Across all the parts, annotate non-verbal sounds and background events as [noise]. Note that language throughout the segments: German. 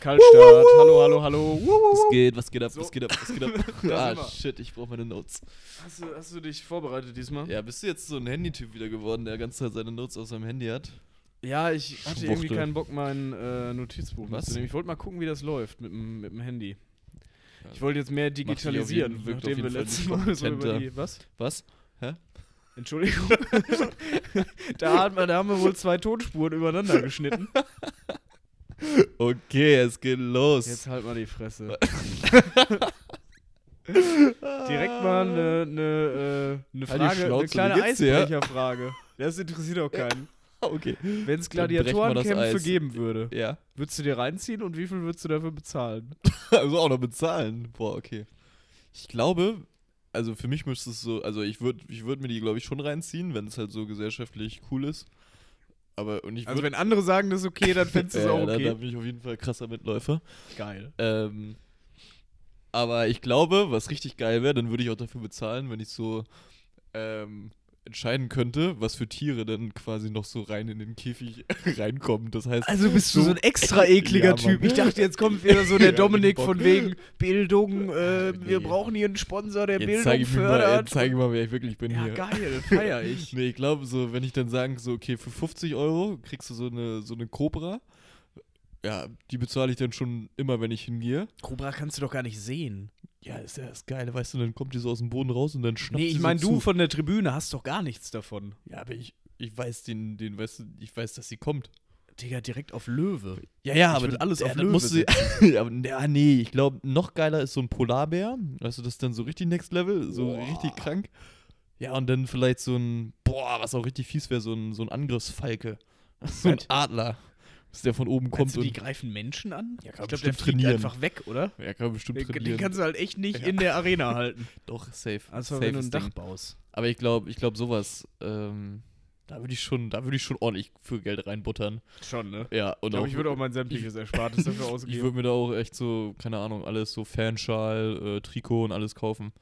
Kaltstart. Hallo, hallo, hallo. Was geht, was geht ab, So. was geht ab, was geht [laughs] ab? Ah, shit, ich brauche meine Notes. Hast du, hast du dich vorbereitet diesmal? Ja, bist du jetzt so ein Handytyp wieder geworden, der ganze Zeit seine Notes aus seinem Handy hat? Ja, ich hatte irgendwie Schwuchtel. keinen Bock, mein äh, Notizbuch Was? mitzunehmen. Ich wollte mal gucken, wie das läuft mit dem, mit dem Handy. Ja. Ich wollte jetzt mehr jeden- digitalisieren, auf nachdem wir jeden letztes Mal so über die... Was? Was? Entschuldigung. [laughs] da, hat man, da haben wir wohl zwei Tonspuren übereinander geschnitten. [laughs] Okay, es geht los. Jetzt halt mal die Fresse. [laughs] Direkt mal eine, Halt die Frage, eine kleine? Eisbrecherfrage. Das interessiert auch keinen. [laughs] okay. Wenn es Gladiatorenkämpfe geben würde, Ja. würdest du dir reinziehen und wie viel würdest du dafür bezahlen? [laughs] Also auch noch bezahlen. Boah, okay. Ich glaube, also für mich müsste es so, also ich würde ich würd mir die, glaube ich, schon reinziehen, wenn es halt so gesellschaftlich cool ist. Aber, und ich Also wenn andere sagen, das ist okay, dann fändest du es [laughs] auch da, okay. da bin ich auf jeden Fall krasser Mitläufer. Geil. Ähm, aber ich glaube, was richtig geil wäre, dann würde ich auch dafür bezahlen, wenn ich so ähm, entscheiden könnte, was für Tiere dann quasi noch so rein in den Käfig [laughs] reinkommen. Das heißt, Also bist du So- so ein extra [laughs] ekliger Ja. Typ. Ich dachte, jetzt kommt wieder so der [laughs] Dominik von wegen Bildung, äh, wir Nee. brauchen hier einen Sponsor, der jetzt Bildung zeige ich, mir mal- fördert. jetzt zeig ich mal, wer ich wirklich bin ja, hier. geil, feier ich. Nee, ich glaube, so, wenn ich dann sage, so, okay, für 50 Euro kriegst du so eine, so eine Cobra. Ja, die bezahle ich dann schon immer, wenn ich hingehe. Cobra kannst du doch gar nicht sehen. Ja, ist ja das Geile, weißt du, dann kommt die so aus dem Boden raus und dann schnappt Nee, sie ich so meine, du zu. von der Tribüne hast doch gar nichts davon. Ja, aber ich, ich weiß den, den, weißt du, ich weiß, dass sie kommt. Digga, direkt auf Löwe. Ja, ja, Ich aber würd alles ja, auf dann Löwe musst du, [laughs] ja, aber, ja, nee, ich glaube, noch geiler ist so ein Polarbär. Weißt du, das ist dann so richtig Next Level, so Boah. richtig krank. Ja, und dann vielleicht so ein, boah, was auch richtig fies wäre, so ein, so ein Angriffsfalke. So ein? Adler. Dass der von oben kommt du, die greifen Menschen an? Ja, ich kann glaube, der fliegt trainieren. einfach weg, oder? Ja, kann man bestimmt Den, den trainieren. kannst du halt echt nicht Ja. in der Arena [laughs] halten. Doch, safe. Also wenn du ein Dach Ding. baust. Aber ich glaube, ich glaube, sowas, ähm, da würde ich schon, da würde ich schon ordentlich für Geld reinbuttern. Schon, ne? Ja, und Ich glaube, ich würde auch mein sämtliches [laughs] Erspartes dafür Ich ausgeben. würde mir da auch echt so, keine Ahnung, alles so Fanschal, äh, Trikot und alles kaufen.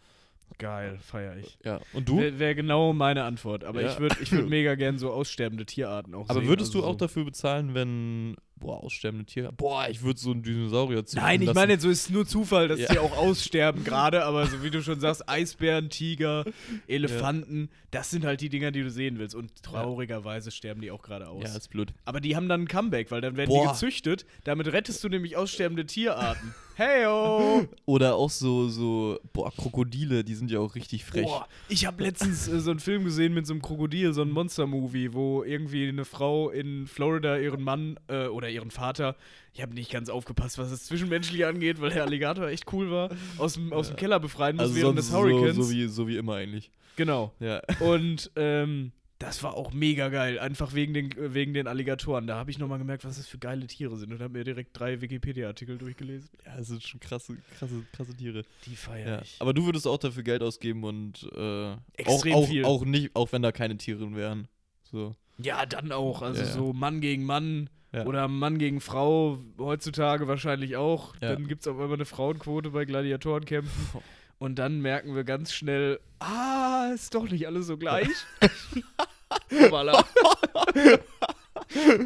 Geil, feier ich. Ja. Und du? Wäre wär genau meine Antwort. Aber Ja. ich würde ich würd [laughs] mega gern so aussterbende Tierarten auch Aber sehen. würdest also du auch so. dafür bezahlen, wenn, boah, aussterbende Tiere, boah, ich würde so einen Dinosaurier züchten Nein, ich meine, so ist nur Zufall, dass Ja. die auch aussterben [laughs] gerade, aber so wie du schon sagst, Eisbären, Tiger, Elefanten, das sind halt die Dinger, die du sehen willst. Und traurigerweise sterben die auch gerade aus. Ja, ist blöd. aber die haben dann ein Comeback, weil dann werden Boah. die gezüchtet. Damit rettest du nämlich aussterbende Tierarten. [laughs] Heyo! Oder auch so, so, boah, Krokodile, die sind ja auch richtig frech. Boah, ich habe letztens äh, so einen Film gesehen mit so einem Krokodil, so ein Monster-Movie, wo irgendwie eine Frau in Florida ihren Mann äh, oder ihren Vater, ich habe nicht ganz aufgepasst, was das Zwischenmenschliche angeht, weil der Alligator echt cool war, aus dem, aus dem Keller befreien muss also während des Hurricanes. So, so, wie, so wie immer eigentlich. genau. Ja. Und ähm, das war auch mega geil, einfach wegen den, wegen den Alligatoren. Da habe ich nochmal gemerkt, was das für geile Tiere sind und habe mir direkt drei Wikipedia-Artikel durchgelesen. Ja, das sind schon krasse, krasse, krasse Tiere. Die feier Ja. ich. Aber du würdest auch dafür Geld ausgeben und äh, Extrem auch, auch, viel. auch nicht, auch wenn da keine Tiere wären. So. Ja, dann auch. Also Ja, ja. so Mann gegen Mann Ja. oder Mann gegen Frau, heutzutage wahrscheinlich auch. Ja. Dann gibt es auf einmal eine Frauenquote bei Gladiatorenkämpfen. Und dann merken wir ganz schnell, ah, ist doch nicht alles so gleich. [laughs] Hoppala.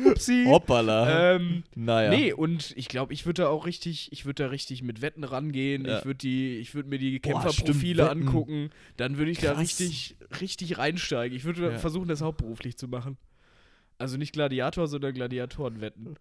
Upsi. Hoppala. Ähm, naja. Nee, und ich glaube, ich würde da auch richtig, ich würde da richtig mit Wetten rangehen. Ja. Ich würde die, ich würde mir die Kämpferprofile angucken. Dann würde ich da Krass. richtig, richtig reinsteigen. Ich würde Ja. versuchen, das hauptberuflich zu machen. Also nicht Gladiator, sondern Gladiatorenwetten.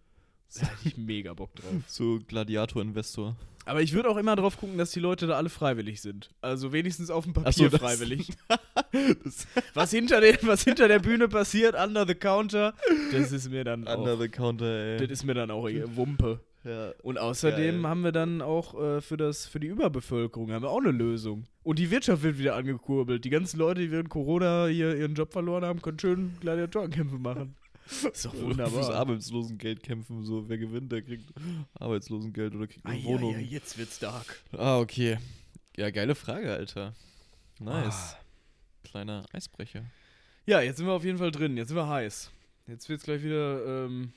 Da hätte ich mega Bock drauf. [laughs] So Gladiator-Investor. Aber ich würde auch immer drauf gucken, dass die Leute da alle freiwillig sind. Also wenigstens auf dem Papier so, freiwillig. [laughs] [laughs] Was hinter, den, was hinter der Bühne passiert, under the counter, das ist mir dann Under auch, the counter, ey. das ist mir dann auch. Wumpe. ja. Und außerdem Geil. haben wir dann auch äh, für, das, für die Überbevölkerung haben wir auch eine Lösung. Und die Wirtschaft wird wieder angekurbelt. Die ganzen Leute, die während Corona hier ihren Job verloren haben, können schön Gladiatorenkämpfe machen. Ist doch Fürs wunderbar. Arbeitslosengeld kämpfen, so wer gewinnt, der kriegt Arbeitslosengeld oder kriegt eine Ah, ja, Wohnung. ja, jetzt wird's dark. Ah, okay. Ja, geile Frage, Alter. Nice. Ah. Kleiner Eisbrecher. Ja, jetzt sind wir auf jeden Fall drin. Jetzt sind wir heiß. Jetzt wird's gleich wieder ähm,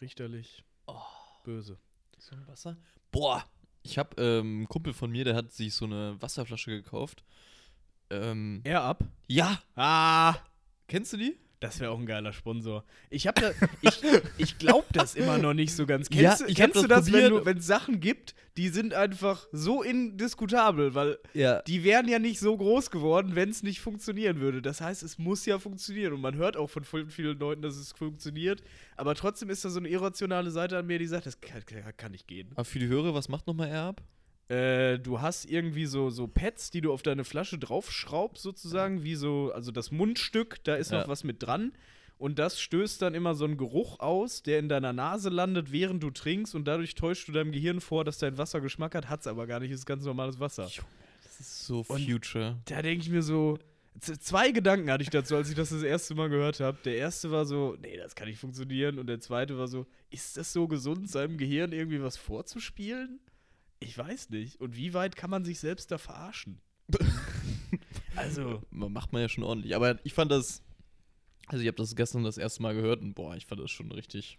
richterlich böse. So ein Wasser? Boah. Ich hab ähm, einen Kumpel von mir, der hat sich so eine Wasserflasche gekauft. Ähm, Er ab? ja. Ah! Kennst du die? Das wäre auch ein geiler Sponsor. Ich habe da, ich, ich glaube das immer noch nicht so ganz. Kennst, Ja, du- ich kennst du das das, wenn es Sachen gibt, die sind einfach so indiskutabel, weil Ja. die wären ja nicht so groß geworden, wenn es nicht funktionieren würde. Das heißt, es muss ja funktionieren. Und man hört auch von vielen, vielen Leuten, dass es funktioniert. Aber trotzdem ist da so eine irrationale Seite an mir, die sagt, das kann, kann nicht gehen. Aber für die Hörer, was macht nochmal Erb? Äh, du hast irgendwie so, so Pads, die du auf deine Flasche draufschraubst, sozusagen, wie so, also das Mundstück, da ist Ja. noch was mit dran. Und das stößt dann immer so einen Geruch aus, der in deiner Nase landet, während du trinkst. Und dadurch täuschst du deinem Gehirn vor, dass dein Wasser Geschmack hat. Hat's aber gar nicht, ist ganz normales Wasser. Das ist so Und- Future. Da denke ich mir so, zwei Gedanken hatte ich dazu, als ich das das erste Mal gehört habe. Der erste war so, nee, das kann nicht funktionieren. Und der zweite war so, ist das so gesund, seinem Gehirn irgendwie was vorzuspielen? Ich weiß nicht. Und wie weit kann man sich selbst da verarschen? [laughs] also, Man macht man ja schon ordentlich. Aber ich fand das. Also, ich habe das gestern das erste Mal gehört und boah, ich fand das schon richtig.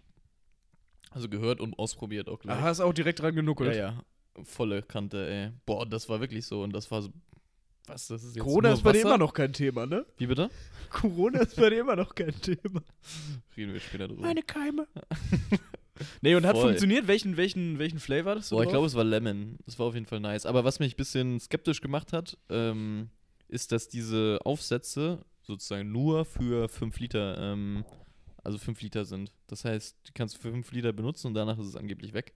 Also, gehört und ausprobiert auch gleich. da hast du auch direkt dran genuckelt. Ja, ja. Volle Kante, ey. Boah, das war wirklich so. Und das war so. Was, das ist jetzt Corona ist bei dir immer noch kein Thema, ne? Wie bitte? Corona ist bei dir immer noch kein Thema. Reden wir später drüber. Meine Keime. [laughs] nee, und hat Voll. funktioniert? Welchen, welchen, welchen Flavor hattest du Boah, ich glaube, es war Lemon. Das war auf jeden Fall nice. Aber was mich ein bisschen skeptisch gemacht hat, ähm, ist, dass diese Aufsätze sozusagen nur für 5 Liter, ähm, also 5 Liter sind. Das heißt, du kannst für 5 Liter benutzen und danach ist es angeblich weg.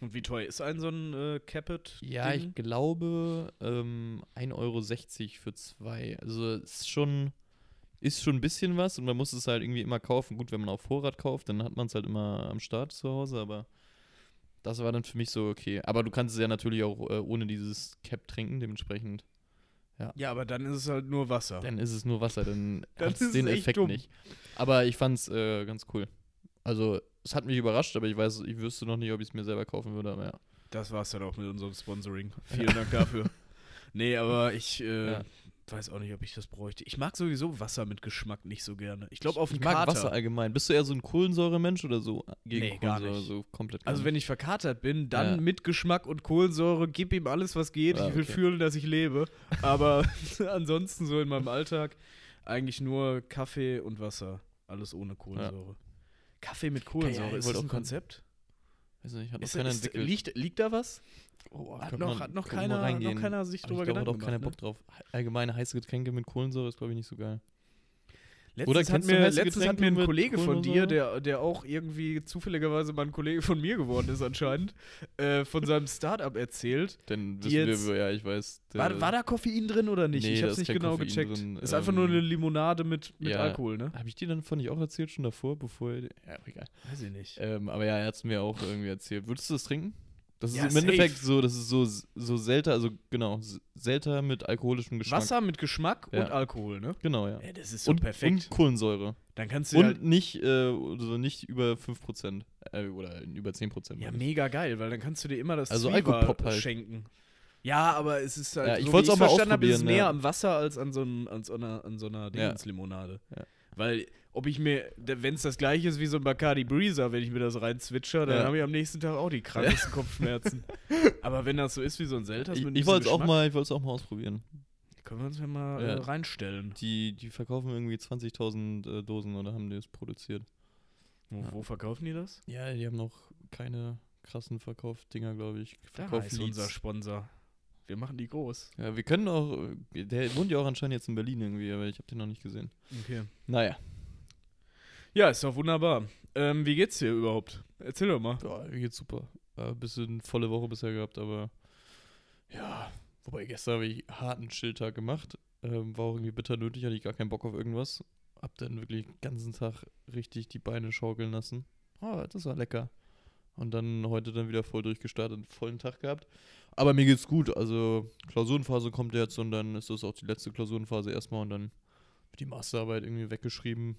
Und wie teuer ist ein so ein äh, Capit? Ja, ich glaube ähm, 1,60 Euro für zwei. Also es ist schon, ist schon ein bisschen was und man muss es halt irgendwie immer kaufen. Gut, wenn man auf Vorrat kauft, dann hat man es halt immer am Start zu Hause, aber das war dann für mich so okay. Aber du kannst es ja natürlich auch äh, ohne dieses Cap trinken, dementsprechend. Ja, aber dann ist es halt nur Wasser. Dann ist es nur Wasser, dann [laughs] Dann hat den es echt Effekt dumm. nicht. Aber ich fand's äh, ganz cool. Also es hat mich überrascht, aber ich weiß, ich wüsste noch nicht, ob ich es mir selber kaufen würde, aber ja. Das war's dann auch mit unserem Sponsoring. Vielen Dank dafür. [laughs] Nee, aber ich äh, Ja. Weiß auch nicht, ob ich das bräuchte. Ich mag sowieso Wasser mit Geschmack nicht so gerne. Ich glaube, auf ich dem mag Kater. Wasser allgemein. Bist du eher so ein Kohlensäure-Mensch oder so gegen Nee, gar Kohlensäure? nicht. So komplett gar Also wenn ich verkatert bin, dann Ja. mit Geschmack und Kohlensäure, gib ihm alles, was geht. Ah, ich will okay. fühlen, dass ich lebe. Aber [laughs] ansonsten so in meinem Alltag eigentlich nur Kaffee und Wasser. Alles ohne Kohlensäure. Kaffee mit Kohlensäure, ich ist das ein Konzept? Weiß nicht, hat noch Ist, keiner ist, entwickelt. liegt, liegt da was? Oh, Hat noch, man- hat noch, keiner, noch keiner sich drüber ich glaube, hat auch keiner gemacht, ne? Bock drauf. Allgemeine heiße Getränke mit Kohlensäure ist, glaube ich, nicht so geil. Letztens, Oder hat mir, letztens hat mir ein Kollege von dir, der, der auch irgendwie zufälligerweise mal ein Kollege von mir geworden ist anscheinend, äh, von seinem Startup erzählt. Denn Die wissen jetzt- wir, ja, ich weiß. War, war da Koffein drin oder nicht? Nee, ich da hab's nicht genau Koffein gecheckt. drin, ist einfach nur ähm, eine Limonade mit, mit ja. Alkohol, ne? Habe ich dir dann von nicht auch erzählt schon davor, bevor er, Ja, egal. Weiß ich nicht. Ähm, aber ja, er hat es mir auch irgendwie erzählt. Würdest du das trinken? Das ist Ja, im Endeffekt safe. so, das ist so, so selter, also genau, selter mit alkoholischem Geschmack. Wasser mit Geschmack Ja. und Alkohol, ne? Genau, ja. Ja, das ist so und, perfekt. und Kohlensäure. Dann kannst du Und halt, nicht, äh, also nicht über 5%. Äh, oder über 10%. ja ich. mega geil, weil dann kannst du dir immer das Also Alkopop halt. schenken. Ja, aber es ist halt, Ja, ich so wie auch mal verstanden habe, ist es näher ja. am Wasser als an so, ein, an so einer, an so einer Ja. Dingenslimonade. Ja. Weil, ob ich mir, wenn es das gleiche ist wie so ein Bacardi Breezer, wenn ich mir das rein zwitscher, dann Ja. habe ich am nächsten Tag auch die krassesten [laughs] Kopfschmerzen. aber wenn das so ist wie so ein Selters Ich, mit ich wollte es auch mal, ich wollte es auch mal ausprobieren. Können wir uns ja mal Ja. äh, reinstellen. Die, die verkaufen irgendwie 20.000 äh, Dosen oder haben die es produziert. Wo, wo verkaufen die das? Ja, die haben noch keine krassen Verkaufsdinger, glaube ich. Da Verkaufen ist unser Leads. Sponsor. Wir machen die groß. Ja, wir können auch, der wohnt ja auch anscheinend jetzt in Berlin irgendwie, aber ich habe den noch nicht gesehen. Okay. Naja. Ja, ist doch wunderbar. Ähm, wie geht's dir überhaupt? Erzähl doch mal. Ja, mir geht's super. Äh, bisschen volle Woche bisher gehabt, aber ja, wobei gestern habe ich harten Chilltag gemacht. Ähm, war auch irgendwie bitter nötig, hatte ich gar keinen Bock auf irgendwas. Hab dann wirklich den ganzen Tag richtig die Beine schaukeln lassen. Ah, das war lecker. Und dann heute dann wieder voll durchgestartet, vollen Tag gehabt. Aber mir geht's gut. Also Klausurenphase kommt jetzt und dann ist das auch die letzte Klausurenphase erstmal und dann wird die Masterarbeit irgendwie weggeschrieben.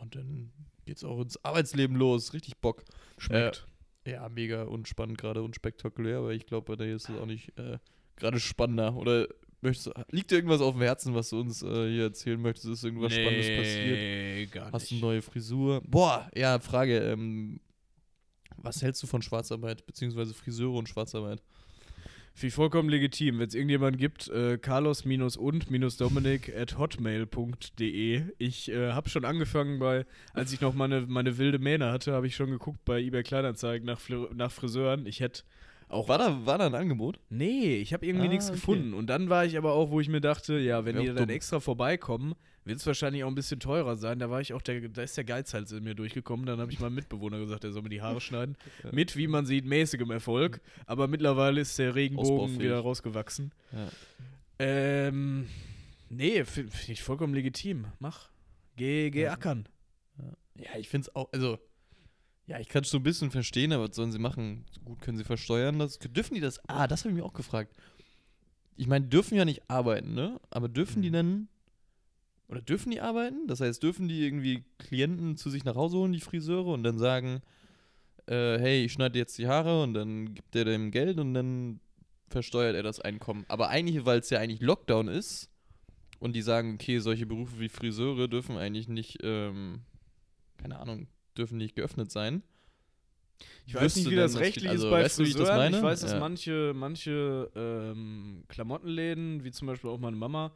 Und dann geht's auch ins Arbeitsleben los. Richtig Bock. Schmeckt. Ja, mega unspannend gerade und spektakulär, aber ich glaube, bei dir ist es auch nicht äh, gerade spannender. Oder möchtest liegt dir irgendwas auf dem Herzen, was du uns äh, hier erzählen möchtest? Ist irgendwas Spannendes passiert? Nee, gar Hast du nicht. eine neue Frisur? Boah, ja, Frage. Ähm, was hältst du von Schwarzarbeit, beziehungsweise Friseure und Schwarzarbeit? Finde ich vollkommen legitim. Wenn es irgendjemanden gibt, äh, carlos-und-dominik at hotmail.de. Ich äh, habe schon angefangen bei, als ich noch meine, meine wilde Mähne hatte, habe ich schon geguckt bei eBay Kleinanzeigen nach, Fri- nach Friseuren. Ich hätte auch. War da, war da ein Angebot? Nee, ich habe irgendwie Ah, nichts okay. gefunden. Und dann war ich aber auch, wo ich mir dachte, ja, wenn Wär die dann dumm. extra vorbeikommen, wird es wahrscheinlich auch ein bisschen teurer sein. Da war ich auch, der, da ist der Geizhals in mir durchgekommen. Dann habe ich meinem Mitbewohner gesagt, er soll mir die Haare schneiden. [laughs] Ja. Mit, wie man sieht, mäßigem Erfolg. Aber mittlerweile ist der Regenbogen wieder rausgewachsen. Ja. Ähm, nee, finde find ich vollkommen legitim. Mach. Geh, geh Ja. ackern. Ja, ich finde es auch, also, ja, ich kann es so ein bisschen verstehen, aber was sollen sie machen? So gut können sie versteuern. Das, dürfen die das? Ah, das habe ich mir auch gefragt. Ich meine, dürfen ja nicht arbeiten, ne? Aber dürfen die Mhm. Oder dürfen die arbeiten? Das heißt, dürfen die irgendwie Klienten zu sich nach Hause holen, die Friseure, und dann sagen, äh, hey, ich schneide jetzt die Haare und dann gibt er dem Geld und dann versteuert er das Einkommen. Aber eigentlich, weil es ja eigentlich Lockdown ist und die sagen, okay, solche Berufe wie Friseure dürfen eigentlich nicht, ähm, keine Ahnung, dürfen nicht geöffnet sein. Ich weiß nicht, wie das rechtlich also, ist bei weißt du, wie ich das Friseuren. meine? Ich weiß, dass Ja. manche, manche ähm, Klamottenläden, wie zum Beispiel auch meine Mama,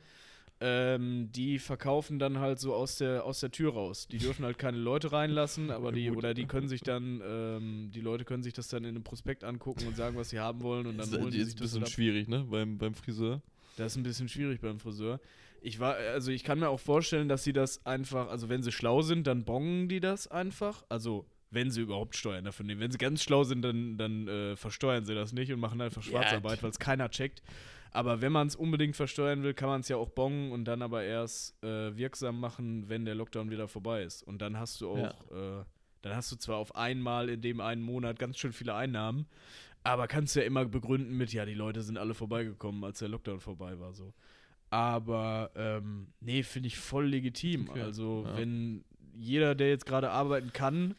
ähm, die verkaufen dann halt so aus der, aus der Tür raus. Die dürfen halt keine Leute reinlassen, aber die, oder die können sich dann, ähm, die Leute können sich das dann in einem Prospekt angucken und sagen, was sie haben wollen und dann Das holen ist die ein sich das bisschen ab. schwierig, ne, beim, beim Friseur. Das ist ein bisschen schwierig beim Friseur. Ich war, also ich kann mir auch vorstellen, dass sie das einfach, also wenn sie schlau sind, dann bongen die das einfach. Also wenn sie überhaupt Steuern dafür nehmen. Wenn sie ganz schlau sind, dann, dann äh, versteuern sie das nicht und machen einfach Schwarzarbeit, weil es keiner checkt. Aber wenn man es unbedingt versteuern will, kann man es ja auch bongen und dann aber erst äh, wirksam machen, wenn der Lockdown wieder vorbei ist. Und dann hast du auch, äh, dann hast du zwar auf einmal in dem einen Monat ganz schön viele Einnahmen, aber kannst ja immer begründen mit, ja, die Leute sind alle vorbeigekommen, als der Lockdown vorbei war, so. Aber, ähm, nee, finde ich voll legitim. Okay, Also, ja. wenn jeder, der jetzt gerade arbeiten kann,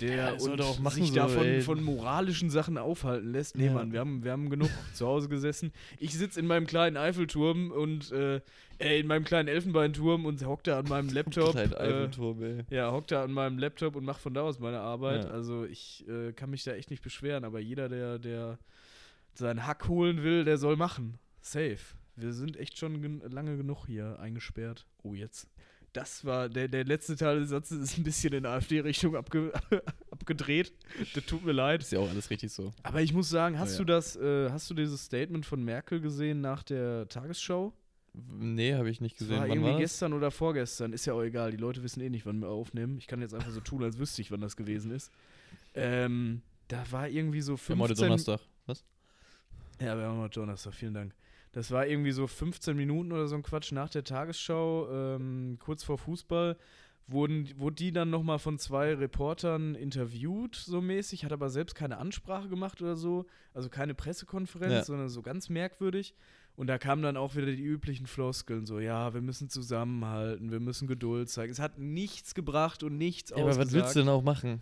der Ja, und machen sich so, davon ey. von moralischen Sachen aufhalten lässt. Nee, Ja. Mann, wir haben, wir haben genug [laughs] zu Hause gesessen. Ich sitze in meinem kleinen Eiffelturm und äh, äh, in meinem kleinen Elfenbeinturm und hock da an meinem [laughs] Laptop. Kleinen äh, Eiffelturm, ey. ja, hock da an meinem Laptop und mach von da aus meine Arbeit. Ja. Also ich äh, kann mich da echt nicht beschweren, aber jeder, der, der seinen Hack holen will, der soll machen. Safe. Wir sind echt schon gen lange genug hier eingesperrt. Oh, jetzt. Das war, der, der letzte Teil des Satzes ist ein bisschen in AfD-Richtung abge [laughs] abgedreht. Das tut mir leid. Ist ja auch alles richtig so. Aber ich muss sagen, hast Oh ja. du das, äh, hast du dieses Statement von Merkel gesehen nach der Tagesschau? Nee, habe ich nicht gesehen. war Wann irgendwie war das? gestern oder vorgestern, ist ja auch egal. Die Leute wissen eh nicht, wann wir aufnehmen. Ich kann jetzt einfach so tun, als wüsste ich, wann das gewesen ist. Ähm, da war irgendwie so Wir haben heute 15 Donnerstag. Was? Ja, wir haben heute Donnerstag, vielen Dank. Das war irgendwie so 15 Minuten oder so ein Quatsch nach der Tagesschau, ähm, kurz vor Fußball. Wurden, wurde die dann nochmal von zwei Reportern interviewt, so mäßig, hat aber selbst keine Ansprache gemacht oder so, also keine Pressekonferenz, Ja. sondern so ganz merkwürdig. Und da kamen dann auch wieder die üblichen Floskeln, so, ja, wir müssen zusammenhalten, wir müssen Geduld zeigen. Es hat nichts gebracht und nichts Ja, aber was ausgesagt. willst du denn auch machen?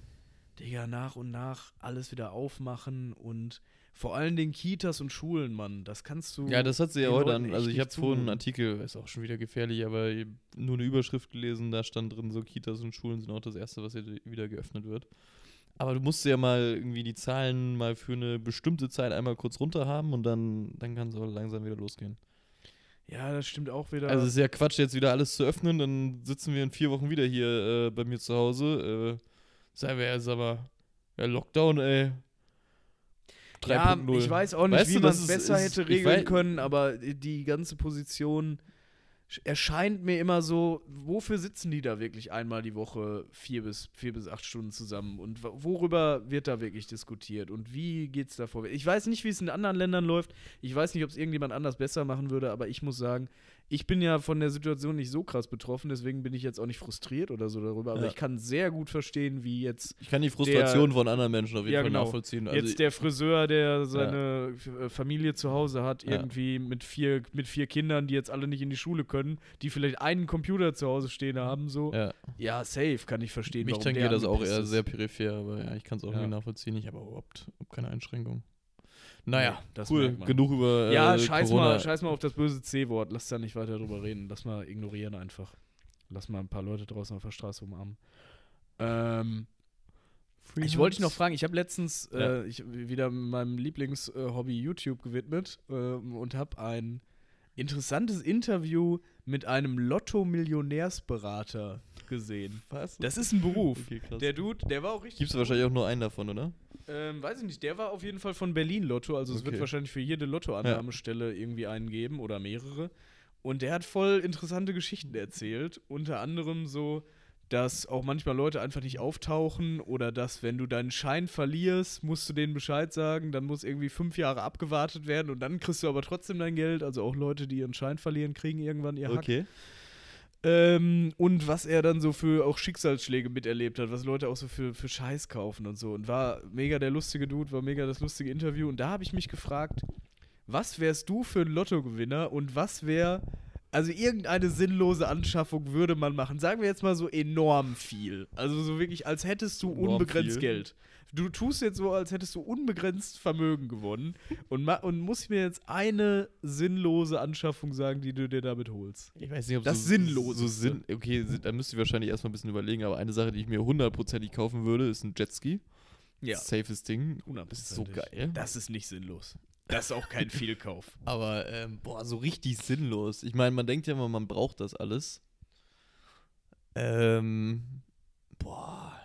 Digga, nach und nach alles wieder aufmachen und vor allen Dingen Kitas und Schulen, Mann. Das kannst du. Ja, das hat sie ja heute an. Also ich habe vorhin einen. Artikel, ist auch schon wieder gefährlich, aber nur eine Überschrift gelesen, da stand drin, so Kitas und Schulen sind auch das Erste, was jetzt wieder geöffnet wird. Aber du musst ja mal irgendwie die Zahlen mal für eine bestimmte Zeit einmal kurz runter haben und dann, dann kann es auch langsam wieder losgehen. Ja, das stimmt auch wieder. Also es ist ja Quatsch, jetzt wieder alles zu öffnen, dann sitzen wir in vier Wochen wieder hier äh, bei mir zu Hause. Äh, sagen wir jetzt aber, ja, Lockdown, ey. Ja, 3.0. ich weiß auch nicht, Weißt wie man es besser ist- hätte regeln können, aber die ganze Position sch- erscheint mir immer so, wofür sitzen die da wirklich einmal die Woche vier bis, vier bis acht Stunden zusammen und wo- worüber wird da wirklich diskutiert und wie geht's da vorwärts? Ich weiß nicht, wie es in anderen Ländern läuft. Ich weiß nicht, ob es irgendjemand anders besser machen würde, aber ich muss sagen, ich bin ja von der Situation nicht so krass betroffen, deswegen bin ich jetzt auch nicht frustriert oder so darüber, aber Ja. ich kann sehr gut verstehen, wie jetzt Ich kann die Frustration von anderen Menschen auf jeden Ja, Fall genau. nachvollziehen. Also Jetzt der Friseur, der seine F- äh, Familie zu Hause hat, Ja. irgendwie mit vier, mit vier Kindern, die jetzt alle nicht in die Schule können, die vielleicht einen Computer zu Hause stehen haben, so. ja, Ja, safe, kann ich verstehen. mich tangiert der das auch eher sehr peripher, aber ja, ich kann es auch Ja. irgendwie nachvollziehen. Ich habe überhaupt, überhaupt keine Einschränkung. Naja, Nee, das cool, genug über Ja, äh, scheiß Corona. mal, scheiß mal auf das böse C-Wort. Lass da nicht weiter drüber reden. Lass mal ignorieren einfach. Lass mal ein paar Leute draußen auf der Straße umarmen. Ähm, Ich wollte dich noch fragen, ich habe letztens Ja. äh, ich, wieder meinem Lieblingshobby YouTube gewidmet ähm, und habe ein interessantes Interview mit einem Lotto-Millionärsberater gesehen. Was? Das ist ein Beruf. Okay. Der Dude, der war auch richtig. Gibt es wahrscheinlich auch nur einen davon, oder? Ähm, weiß ich nicht, der war auf jeden Fall von Berlin Lotto, also es wird Okay. wahrscheinlich für jede Lottoannahmestelle irgendwie einen geben oder mehrere. Und der hat voll interessante Geschichten erzählt, unter anderem so, dass auch manchmal Leute einfach nicht auftauchen oder dass, wenn du deinen Schein verlierst, musst du denen Bescheid sagen, dann muss irgendwie fünf Jahre abgewartet werden und dann kriegst du aber trotzdem dein Geld. Also auch Leute, die ihren Schein verlieren, kriegen irgendwann ihr Hack. Okay. Ähm, und was er dann so für auch Schicksalsschläge miterlebt hat, was Leute auch so für, für Scheiß kaufen und so. Und war mega der lustige Dude, war mega das lustige Interview. Und da habe ich mich gefragt, was wärst du für ein Lottogewinner und was wäre, also irgendeine sinnlose Anschaffung würde man machen. Sagen wir jetzt mal so enorm viel. Also so wirklich, als hättest du Enorm unbegrenzt viel. Geld. Du tust jetzt so, als hättest du unbegrenzt Vermögen gewonnen und, und musst mir jetzt eine sinnlose Anschaffung sagen, die du dir damit holst. Ich weiß nicht, ob Das so, Sinnloseste. so Sinn. Okay, da müsste ich wahrscheinlich erstmal ein bisschen überlegen, aber eine Sache, die ich mir hundertprozentig kaufen würde, ist ein Jetski. Ja. Safes Ding. Das ist so geil. Das ist nicht sinnlos. Das ist auch kein [laughs] Fehlkauf. Aber, ähm, boah, so richtig sinnlos. Ich meine, man denkt ja immer, man braucht das alles. Ähm, boah.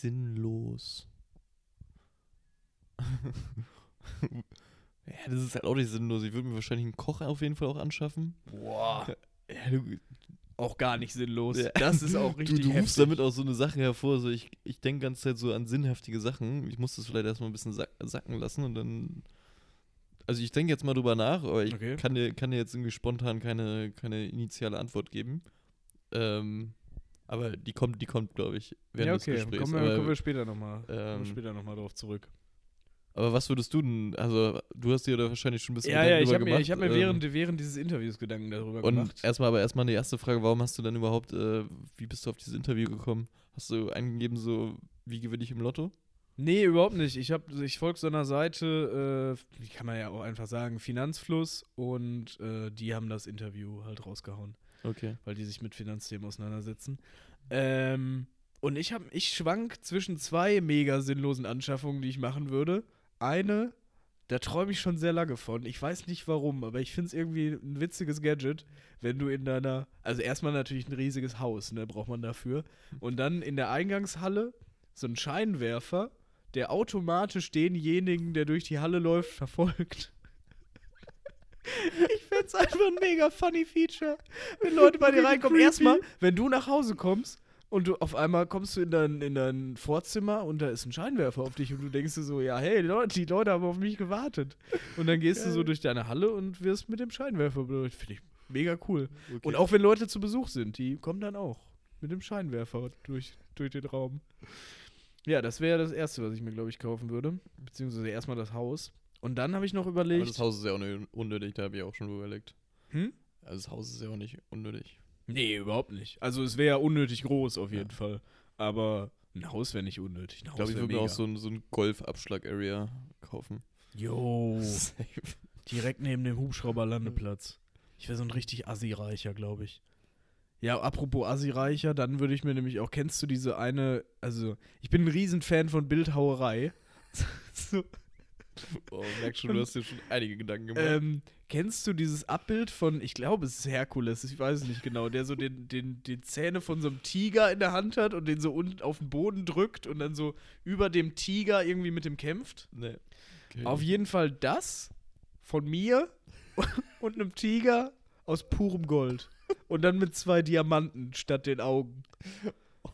Sinnlos. [laughs] ja, das ist halt auch nicht sinnlos. Ich würde mir wahrscheinlich einen Koch auf jeden Fall auch anschaffen. Boah. Ja, du, Auch gar nicht sinnlos. Ja. Das ist [laughs] auch du, richtig du rufst heftig. damit auch so eine Sache hervor. So ich ich denke ganze Zeit so an sinnhaftige Sachen. Ich muss das vielleicht erstmal ein bisschen sack, sacken lassen und dann. Also ich denke jetzt mal drüber nach, aber ich Okay. kann, dir, kann dir jetzt irgendwie spontan keine, keine initiale Antwort geben. Ähm, aber die kommt, die kommt, glaube ich, während ja, des okay. Gesprächs. Kommen wir, aber, kommen wir später nochmal ähm, später noch mal drauf zurück. aber was würdest du denn? Also, du hast dir da wahrscheinlich schon ein bisschen Ja, ja, ich drüber habe mir, gemacht. ich hab mir ähm, während, während dieses Interviews Gedanken darüber Und gemacht. erstmal aber erstmal eine erste Frage, warum hast du dann überhaupt, äh, wie bist du auf dieses Interview gekommen? Hast du eingegeben, so, wie gewinne ich im Lotto? Nee, überhaupt nicht. Ich, hab- ich folge so einer Seite, äh, wie kann man ja auch einfach sagen, Finanzfluss und äh, die haben das Interview halt rausgehauen. Okay. weil die sich mit Finanzthemen auseinandersetzen. Ähm, und ich habe, ich schwank zwischen zwei mega sinnlosen Anschaffungen, die ich machen würde. Eine, da träume ich schon sehr lange von. Ich weiß nicht warum, aber ich finde es irgendwie ein witziges Gadget, wenn du in deiner, also erstmal natürlich ein riesiges Haus, ne, braucht man dafür. Und dann in der Eingangshalle so ein Scheinwerfer, der automatisch denjenigen, der durch die Halle läuft, verfolgt. [laughs] Ich find's einfach ein mega funny Feature. Wenn Leute bei dir reinkommen, erstmal, wenn du nach Hause kommst und du auf einmal kommst du in dein, in dein Vorzimmer und da ist ein Scheinwerfer auf dich und du denkst dir so, ja, hey, die Leute, die Leute haben auf mich gewartet. Und dann gehst du so durch deine Halle und wirst mit dem Scheinwerfer beleuchtet. Finde ich mega cool. Und auch wenn Leute zu Besuch sind, die kommen dann auch mit dem Scheinwerfer durch, durch den Raum. Ja, das wäre das Erste, was ich mir, glaube ich, kaufen würde. Beziehungsweise erstmal das Haus. Und dann habe ich noch Aber überlegt. das Haus ist ja auch nicht unnötig, da habe ich auch schon überlegt. hm? Also das Haus ist ja auch nicht unnötig. Nee, überhaupt nicht. Also es wäre unnötig groß auf jeden Ja. Fall. Aber ein Haus wäre nicht unnötig. Ein Ich glaube, ich würde mir auch so ein, so ein Golf-Abschlag-Area kaufen. Jo, Safe. [laughs] direkt neben dem Hubschrauberlandeplatz. Ich wäre so ein richtig Assi-Reicher, glaube ich. Ja, apropos Assi-Reicher, dann würde ich mir nämlich auch, kennst du diese eine, also ich bin ein Riesenfan von Bildhauerei. [laughs] so, Oh, merkst schon, du hast dir schon einige Gedanken gemacht. ähm, kennst du dieses Abbild von, ich glaube, es ist Herkules, ich weiß es nicht genau, der so den, den, den Zähne von so einem Tiger in der Hand hat und den so unten auf den Boden drückt und dann so über dem Tiger irgendwie mit dem kämpft? nee. Okay. Auf jeden Fall das von mir [laughs] und einem Tiger aus purem Gold. Und dann mit zwei Diamanten statt den Augen.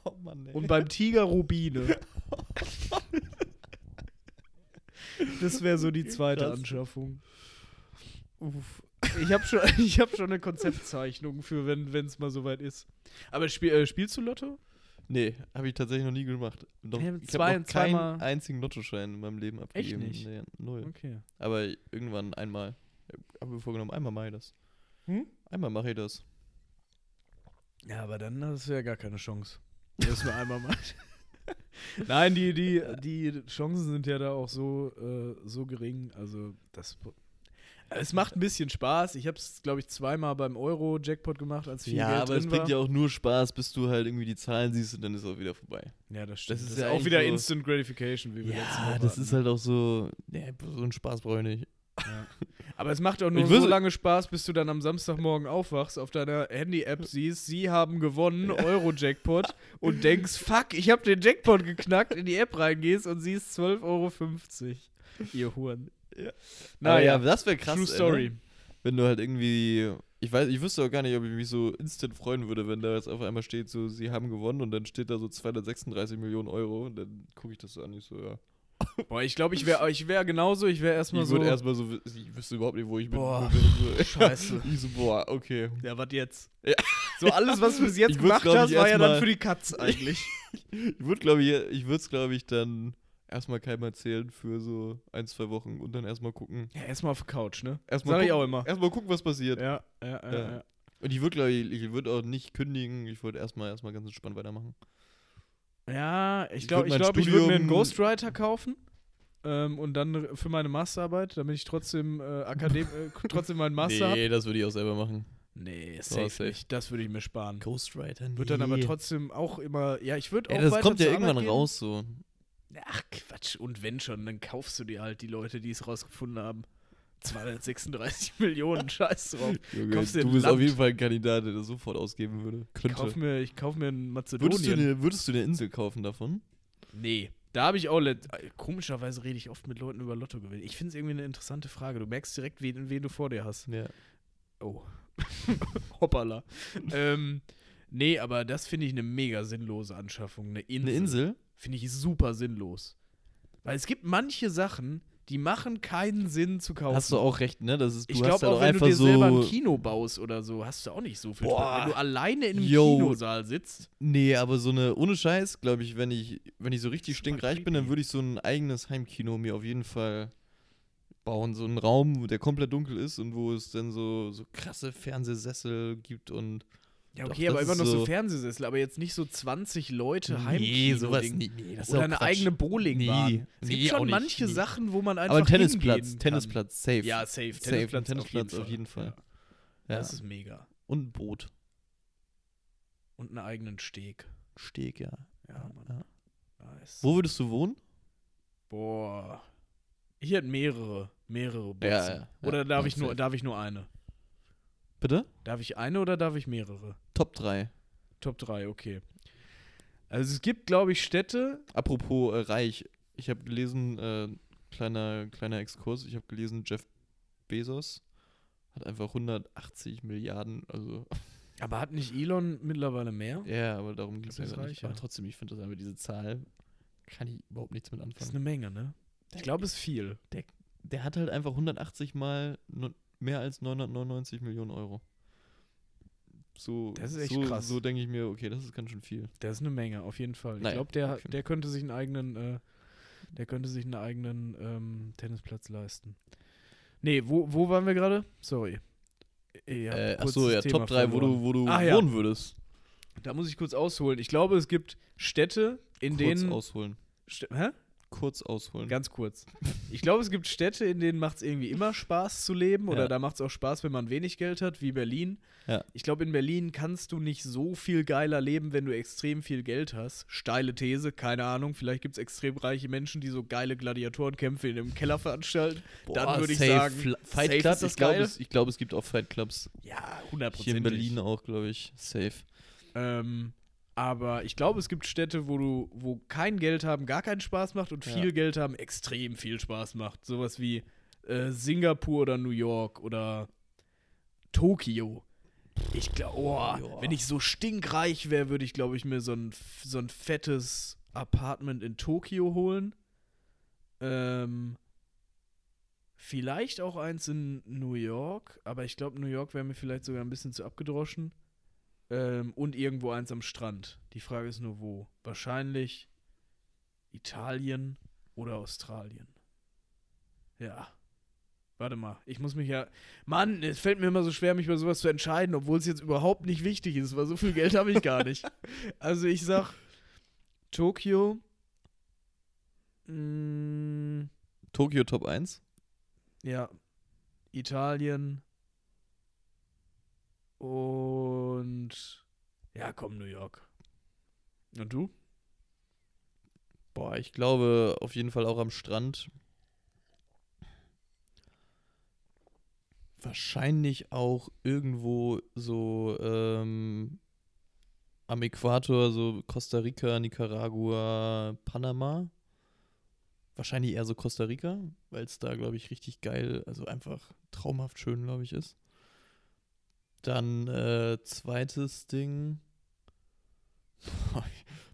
oh Mann, ey. Und beim Tiger Rubine. [laughs] Das wäre so die zweite Krass. Anschaffung. Uff. Ich habe schon, [laughs] ich hab schon eine Konzeptzeichnung für, wenn es mal soweit ist. Aber spiel, äh, spielst du Lotto? Nee, habe ich tatsächlich noch nie gemacht. Noch, Ja, ich habe noch keinen zweimal- einzigen Lottoschein in meinem Leben abgegeben. nicht? Nee, null. Okay. Aber irgendwann einmal. Habe mir vorgenommen, einmal mache ich das. Hm? Einmal mache ich das. Ja, aber dann hast du ja gar keine Chance. Wenn du es nur einmal machst. [laughs] [laughs] Nein, die, die, die Chancen sind ja da auch so, äh, so gering. Also, das. Es macht ein bisschen Spaß. Ich habe es, glaube ich, zweimal beim Euro-Jackpot gemacht, als viel Ja, Geld aber es bringt war. ja auch nur Spaß, bis du halt irgendwie die Zahlen siehst und dann ist es auch wieder vorbei. Ja, das stimmt. Das Das ist ist, ja auch wieder so- Instant Gratification, wie wir letzte Woche Ja, das ist halt auch so, nee, so einen Spaß brauche ich nicht. Ja. Aber es macht auch nur so lange Spaß, bis du dann am Samstagmorgen aufwachst, auf deiner Handy-App siehst, sie haben gewonnen, Euro-Jackpot und denkst, fuck, ich habe den Jackpot geknackt, in die App reingehst und siehst 12,50 Euro. Ihr Huren. Ja. Naja, aber ja, das wäre krass. True ey, Story. Ne? Wenn du halt irgendwie, ich weiß, ich wüsste auch gar nicht, ob ich mich so instant freuen würde, wenn da jetzt auf einmal steht, so, sie haben gewonnen und dann steht da so 236 Millionen Euro und dann gucke ich das so an, ich so, ja. Boah, ich glaube, ich wäre ich wär genauso, ich wäre erstmal Ich so. würde erstmal so, ich wüsste überhaupt nicht, wo ich bin. Boah, so, scheiße. [laughs] Ich so, boah, okay. Ja, was jetzt? Ja. So alles, was du bis [laughs] jetzt Ich gemacht ich, hast, war ja dann für die Katz eigentlich. [laughs] Ich würde, glaube ich, ich würde es, glaube ich, dann erstmal keinem erzählen für so ein, zwei Wochen und dann erstmal gucken. ja, erstmal auf der Couch, ne? Erstmal Sag ich auch immer. Erstmal gucken, was passiert. Ja, ja, ja. Ja. ja. Und ich würde, glaube ich, ich würde auch nicht kündigen. Ich wollte erstmal erstmal ganz entspannt weitermachen. Ja, ich Ich glaube, ich, glaub, ich würde mir einen Ghostwriter kaufen. Ähm, und dann für meine Masterarbeit, damit ich trotzdem äh, Akadem äh, trotzdem meinen Master habe. Nee, das würde ich auch selber machen. Nee, safe. safe nicht. Das würde ich mir sparen. Ghostwriter, Wird dann aber trotzdem auch immer, ja, ich würde auch das kommt ja irgendwann gehen. raus so. Ach, Quatsch. Und wenn schon, dann kaufst du dir halt die Leute, die es rausgefunden haben. 236 [laughs] Millionen, scheiß drauf. Junge, Kaufst du ein bist auf Land. jeden Fall ein Kandidat, der das sofort ausgeben würde. Ich Könnte. kauf mir, ich kauf mir einen Mazedonien. Würdest du, eine, würdest du eine Insel kaufen davon? Nee. Da habe ich auch, komischerweise rede ich oft mit Leuten über Lotto gewinnen. Ich finde es irgendwie eine interessante Frage. Du merkst direkt, wen, wen du vor dir hast. Ja. Oh. [laughs] Hoppala. ähm, nee, aber das finde ich eine mega sinnlose Anschaffung. Eine Insel. Eine Insel? Finde ich super sinnlos. Weil es gibt manche Sachen, die machen keinen Sinn zu kaufen. Hast du auch recht, ne? Das ist, du ich glaube halt auch, wenn du dir so. selber ein Kino baust oder so, hast du auch nicht so viel Boah. Spaß. Wenn du alleine in einem Yo. Kinosaal sitzt. Nee, aber so eine, ohne Scheiß, glaube ich, wenn ich, wenn ich so richtig stinkreich bin, dann würde ich so ein eigenes Heimkino mir auf jeden Fall bauen. So einen Raum, wo der komplett dunkel ist und wo es dann so, so krasse Fernsehsessel gibt und. Ja, Doch, okay, das aber immer noch so so- Fernsehsessel, aber jetzt nicht so 20 Leute Nee, Heimkino. sowas Ding. nie- nee, das ist Oder eine Quatsch. eigene Bowlingbahn. Nee, es nee, gibt auch schon manche nee. Sachen, wo man einfach Aber ein Tennisplatz, Tennisplatz, safe. Ja, safe. Safe, Tennisplatz, ein Tennisplatz auf auf jeden jeden Fall. Ja. Ja. Das ist mega. Und ein Boot. Und einen eigenen Steg. Steg, ja. Ja, Mann. ja. Nice. Wo würdest du wohnen? Boah. Ich hätte mehrere. Mehrere Boxen. Ja, ja, ja. Oder darf, ich nur, safe. darf ich nur eine? Bitte? Darf ich eine oder darf ich mehrere? Top 3. Top 3, okay. Also es gibt, glaube ich, Städte. Apropos äh, reich, ich habe gelesen, äh, kleiner, kleiner Exkurs, ich habe gelesen, Jeff Bezos hat einfach 180 Milliarden, also [laughs] Aber hat nicht Elon mittlerweile mehr? ja, aber darum geht es ja gar nicht. Aber trotzdem, ich finde das einfach, diese Zahl, kann ich überhaupt nichts mit Das ist anfangen. eine Menge, ne? Ich glaube, es ist viel. Der hat halt einfach 180 mal mehr als 999 Millionen Euro. So, Das ist echt so, krass. So denke ich mir, okay, das ist ganz schön viel. Das ist eine Menge, auf jeden Fall. Ich glaube, der, okay. der könnte sich einen eigenen, äh, der könnte sich einen eigenen ähm, Tennisplatz leisten. Nee, wo, wo waren wir gerade? Sorry. Äh, kurz achso, ja, Thema Top 3, wo du, wo du Ah, ja. wohnen würdest. Da muss ich kurz ausholen. Ich glaube, es gibt Städte, in Kurz denen. ausholen. Stä- Hä? Kurz ausholen. Ganz kurz. Ich glaube, es gibt Städte, in denen macht es irgendwie immer Spaß zu leben oder Ja. da macht es auch Spaß, wenn man wenig Geld hat, wie Berlin. Ja. Ich glaube, in Berlin kannst du nicht so viel geiler leben, wenn du extrem viel Geld hast. Steile These, keine Ahnung. Vielleicht gibt es extrem reiche Menschen, die so geile Gladiatorenkämpfe in einem Keller veranstalten. Dann würde ich sagen, Fl- Fight safe Club, ich glaube, es, glaub, es gibt auch Fight Clubs. Ja, 100%. Hier in Berlin auch, glaube ich. Safe. Ähm, aber ich glaube, es gibt Städte, wo du, wo kein Geld haben gar keinen Spaß macht und Ja. viel Geld haben extrem viel Spaß macht. Sowas wie äh, Singapur oder New York oder Tokio. Ich glaube, oh, Ja. wenn ich so stinkreich wäre, würde ich, glaube ich, mir so ein, so ein fettes Apartment in Tokio holen. Ähm, vielleicht auch eins in New York, aber ich glaube, New York wäre mir vielleicht sogar ein bisschen zu abgedroschen. Ähm, und irgendwo eins am Strand. Die Frage ist nur wo. Wahrscheinlich Italien oder Australien. Ja. Warte mal, ich muss mich ja. Mann, es fällt mir immer so schwer, mich bei sowas zu entscheiden, obwohl es jetzt überhaupt nicht wichtig ist, weil so viel Geld habe ich gar nicht. [laughs] Also ich sag Tokio. Mm, Tokio Top 1. ja. Italien und ja, komm, New York. Und du? Boah, ich glaube auf jeden Fall auch am Strand. Wahrscheinlich auch irgendwo so ähm, am Äquator, so Costa Rica, Nicaragua, Panama. Wahrscheinlich eher so Costa Rica, weil es da, glaube ich, richtig geil, also einfach traumhaft schön, glaube ich, ist. Dann äh, zweites Ding.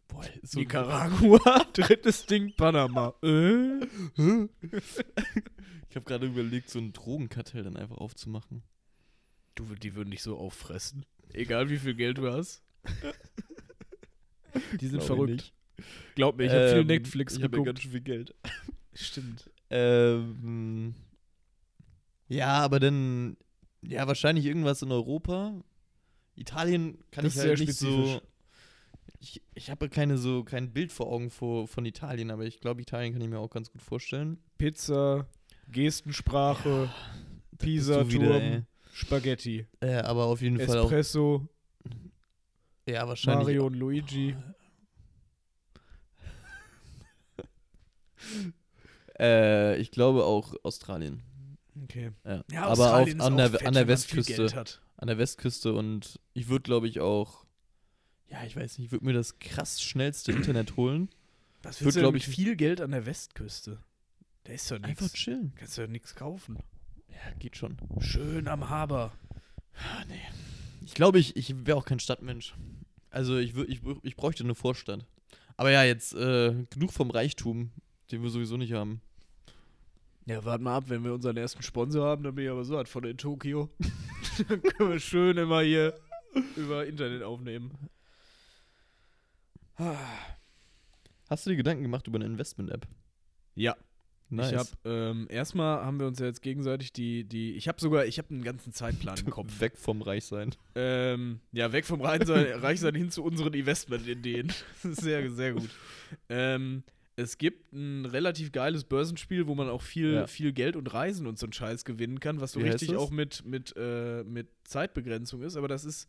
Boah, so Nicaragua, [laughs] drittes Ding Panama. Äh? Ich habe gerade überlegt, so ein Drogenkartell dann einfach aufzumachen. Du, die würden dich so auffressen. Egal wie viel Geld du hast. [laughs] Die sind Glaub ich verrückt. Glaub mir, ich habe viel Ähm, Netflix ich geguckt. ganz schön viel Geld. [laughs] Stimmt. Ähm, ja, aber dann, ja, wahrscheinlich irgendwas in Europa. Italien kann Das ich halt sehr nicht so. Ich, ich habe keine so kein Bild vor Augen vor, von Italien, aber ich glaube, Italien kann ich mir auch ganz gut vorstellen. Pizza, Gestensprache, wieder, Pisa-Turm, Spaghetti. Äh, aber auf jeden Fall auch. Espresso, Ja, wahrscheinlich. Mario und Luigi. [laughs] Äh, ich glaube auch Australien. Okay. Ja. Ja, aber auf, ist an, auch der, fett, an der Westküste. An der Westküste und ich würde, glaube ich, auch. Ja, ich weiß nicht, ich würde mir das krass schnellste Internet holen. Was du denn mit ich, viel Geld an der Westküste? Da ist doch Einfach nichts. chillen. Kannst du ja nichts kaufen. Ja, geht schon. Schön am Haber. Ah, nee. Ich glaube, ich, ich wäre auch kein Stadtmensch. Also ich, ich, ich bräuchte eine Vorstadt. Aber ja, jetzt äh, genug vom Reichtum, den wir sowieso nicht haben. Ja, warte mal ab, wenn wir unseren ersten Sponsor haben, dann bin ich aber so von in Tokio. [laughs] dann können wir schön immer hier über Internet aufnehmen. Hast du dir Gedanken gemacht über eine Investment-App? Ja, Nice. ich habe ähm, erstmal haben wir uns ja jetzt gegenseitig die die ich habe sogar ich habe einen ganzen Zeitplan im Kopf. Weg vom Reichsein. Ähm, ja, weg vom Rheinsein, Reichsein hin zu unseren Investmentideen. [laughs] Sehr, sehr gut. Ähm, es gibt ein relativ geiles Börsenspiel, wo man auch viel, Ja. viel Geld und Reisen und so einen Scheiß gewinnen kann, was so Wie richtig auch mit, mit, äh, mit Zeitbegrenzung ist. Aber das ist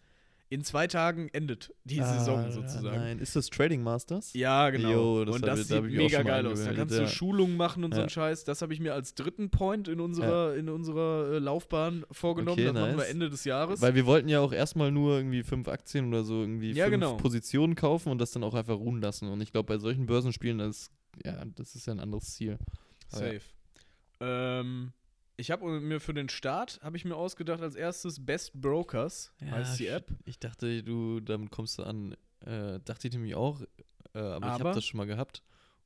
in zwei Tagen endet die Saison Ah, sozusagen. Nein, ist das Trading Masters? Ja, genau. Jo, das und das ich- da sieht auch mega geil aus. Da kannst du ja. Schulungen machen und so Ja. einen Scheiß. Das habe ich mir als dritten Point in unserer, in unserer äh, Laufbahn vorgenommen. Okay, das machen wir nice. Ende des Jahres. Weil wir wollten ja auch erstmal nur irgendwie fünf Aktien oder so irgendwie Ja, fünf genau. Positionen kaufen und das dann auch einfach ruhen lassen. Und ich glaube, bei solchen Börsenspielen, das, ja, das ist ja ein anderes Ziel. Ja. Safe. Ähm, ich habe mir für den Start, habe ich mir ausgedacht als erstes Best Brokers, heißt die ich- App. Ich dachte, du, damit kommst du an. Äh, dachte ich nämlich auch, äh, aber, ich Aber? habe das schon mal gehabt.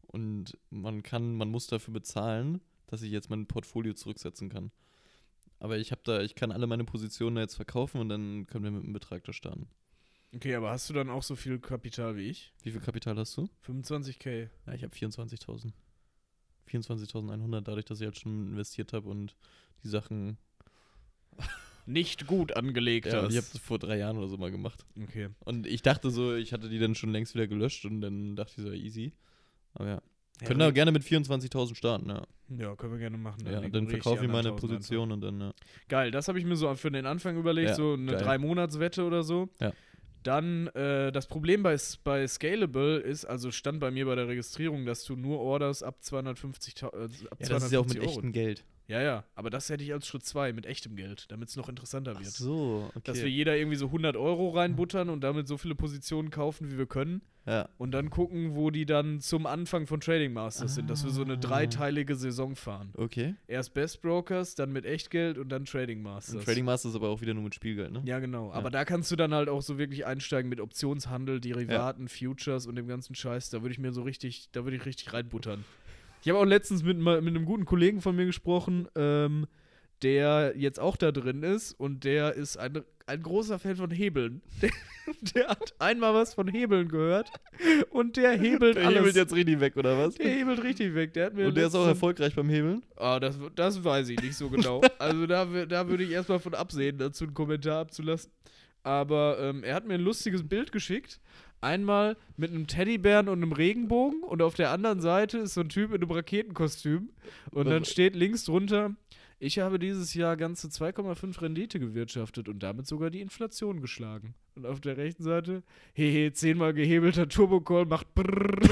Und man kann, man muss dafür bezahlen, dass ich jetzt mein Portfolio zurücksetzen kann. Aber ich habe da, ich kann alle meine Positionen jetzt verkaufen und dann können wir mit einem Betrag da starten. Okay, aber hast du dann auch so viel Kapital wie ich? Wie viel Kapital hast du? 25k. Ja, ich habe 24.000. 24.100, dadurch, dass ich halt schon investiert habe und die Sachen. Nicht gut angelegt Ja, hast. ich habe das vor drei Jahren oder so mal gemacht. okay. Und ich dachte so, ich hatte die dann schon längst wieder gelöscht und dann dachte ich so, easy. Aber ja. Können ja, da gerne mit 24.000 starten, ja. ja, können wir gerne machen. ja und dann verkaufe ich meine anderen 1000 Position und dann, ja. einfach. Geil, das habe ich mir so für den Anfang überlegt, Ja, so eine. Drei-Monats-Wette oder so. Ja. Dann, äh, das Problem bei, bei Scalable ist, also stand bei mir bei der Registrierung, dass du nur Orders ab 250, äh, ab Ja, 250 das ist ja auch mit Euro. echtem Geld. Ja, ja, aber das hätte ich als Schritt 2 mit echtem Geld, damit es noch interessanter Ach wird. so, okay. Dass wir jeder irgendwie so 100 Euro reinbuttern und damit so viele Positionen kaufen, wie wir können. ja. Und dann gucken, wo die dann zum Anfang von Trading Masters sind. Dass wir so eine Ah. dreiteilige Saison fahren. Okay. Erst Best Brokers, dann mit Echtgeld und dann Trading Und Masters. Trading Master ist aber auch wieder nur mit Spielgeld, ne? Ja, genau. Aber da kannst du dann halt auch so wirklich einsteigen mit Optionshandel, Derivaten, Futures und dem ganzen Scheiß. Da würde ich mir so richtig, da würde ich richtig reinbuttern. Ich habe auch letztens mit, mit einem guten Kollegen von mir gesprochen, ähm, der jetzt auch da drin ist und der ist ein, ein großer Fan von Hebeln. [laughs] Der, der hat einmal was von Hebeln gehört und der hebelt Der alles. hebelt jetzt richtig weg, oder was? der hebelt richtig weg. Der hat mir Und der ist auch erfolgreich beim Hebeln? Ah, das, das weiß ich nicht so genau. [laughs] Also da, da würde ich erstmal von absehen, dazu einen Kommentar abzulassen. Aber ähm, er hat mir ein lustiges Bild geschickt. Einmal mit einem Teddybären und einem Regenbogen und auf der anderen Seite ist so ein Typ in einem Raketenkostüm. Und dann Was- steht links drunter, Ich habe dieses Jahr ganze 2,5 Rendite gewirtschaftet und damit sogar die Inflation geschlagen. Und auf der rechten Seite, hehe, zehnmal gehebelter Turbocall macht brrrr. [laughs]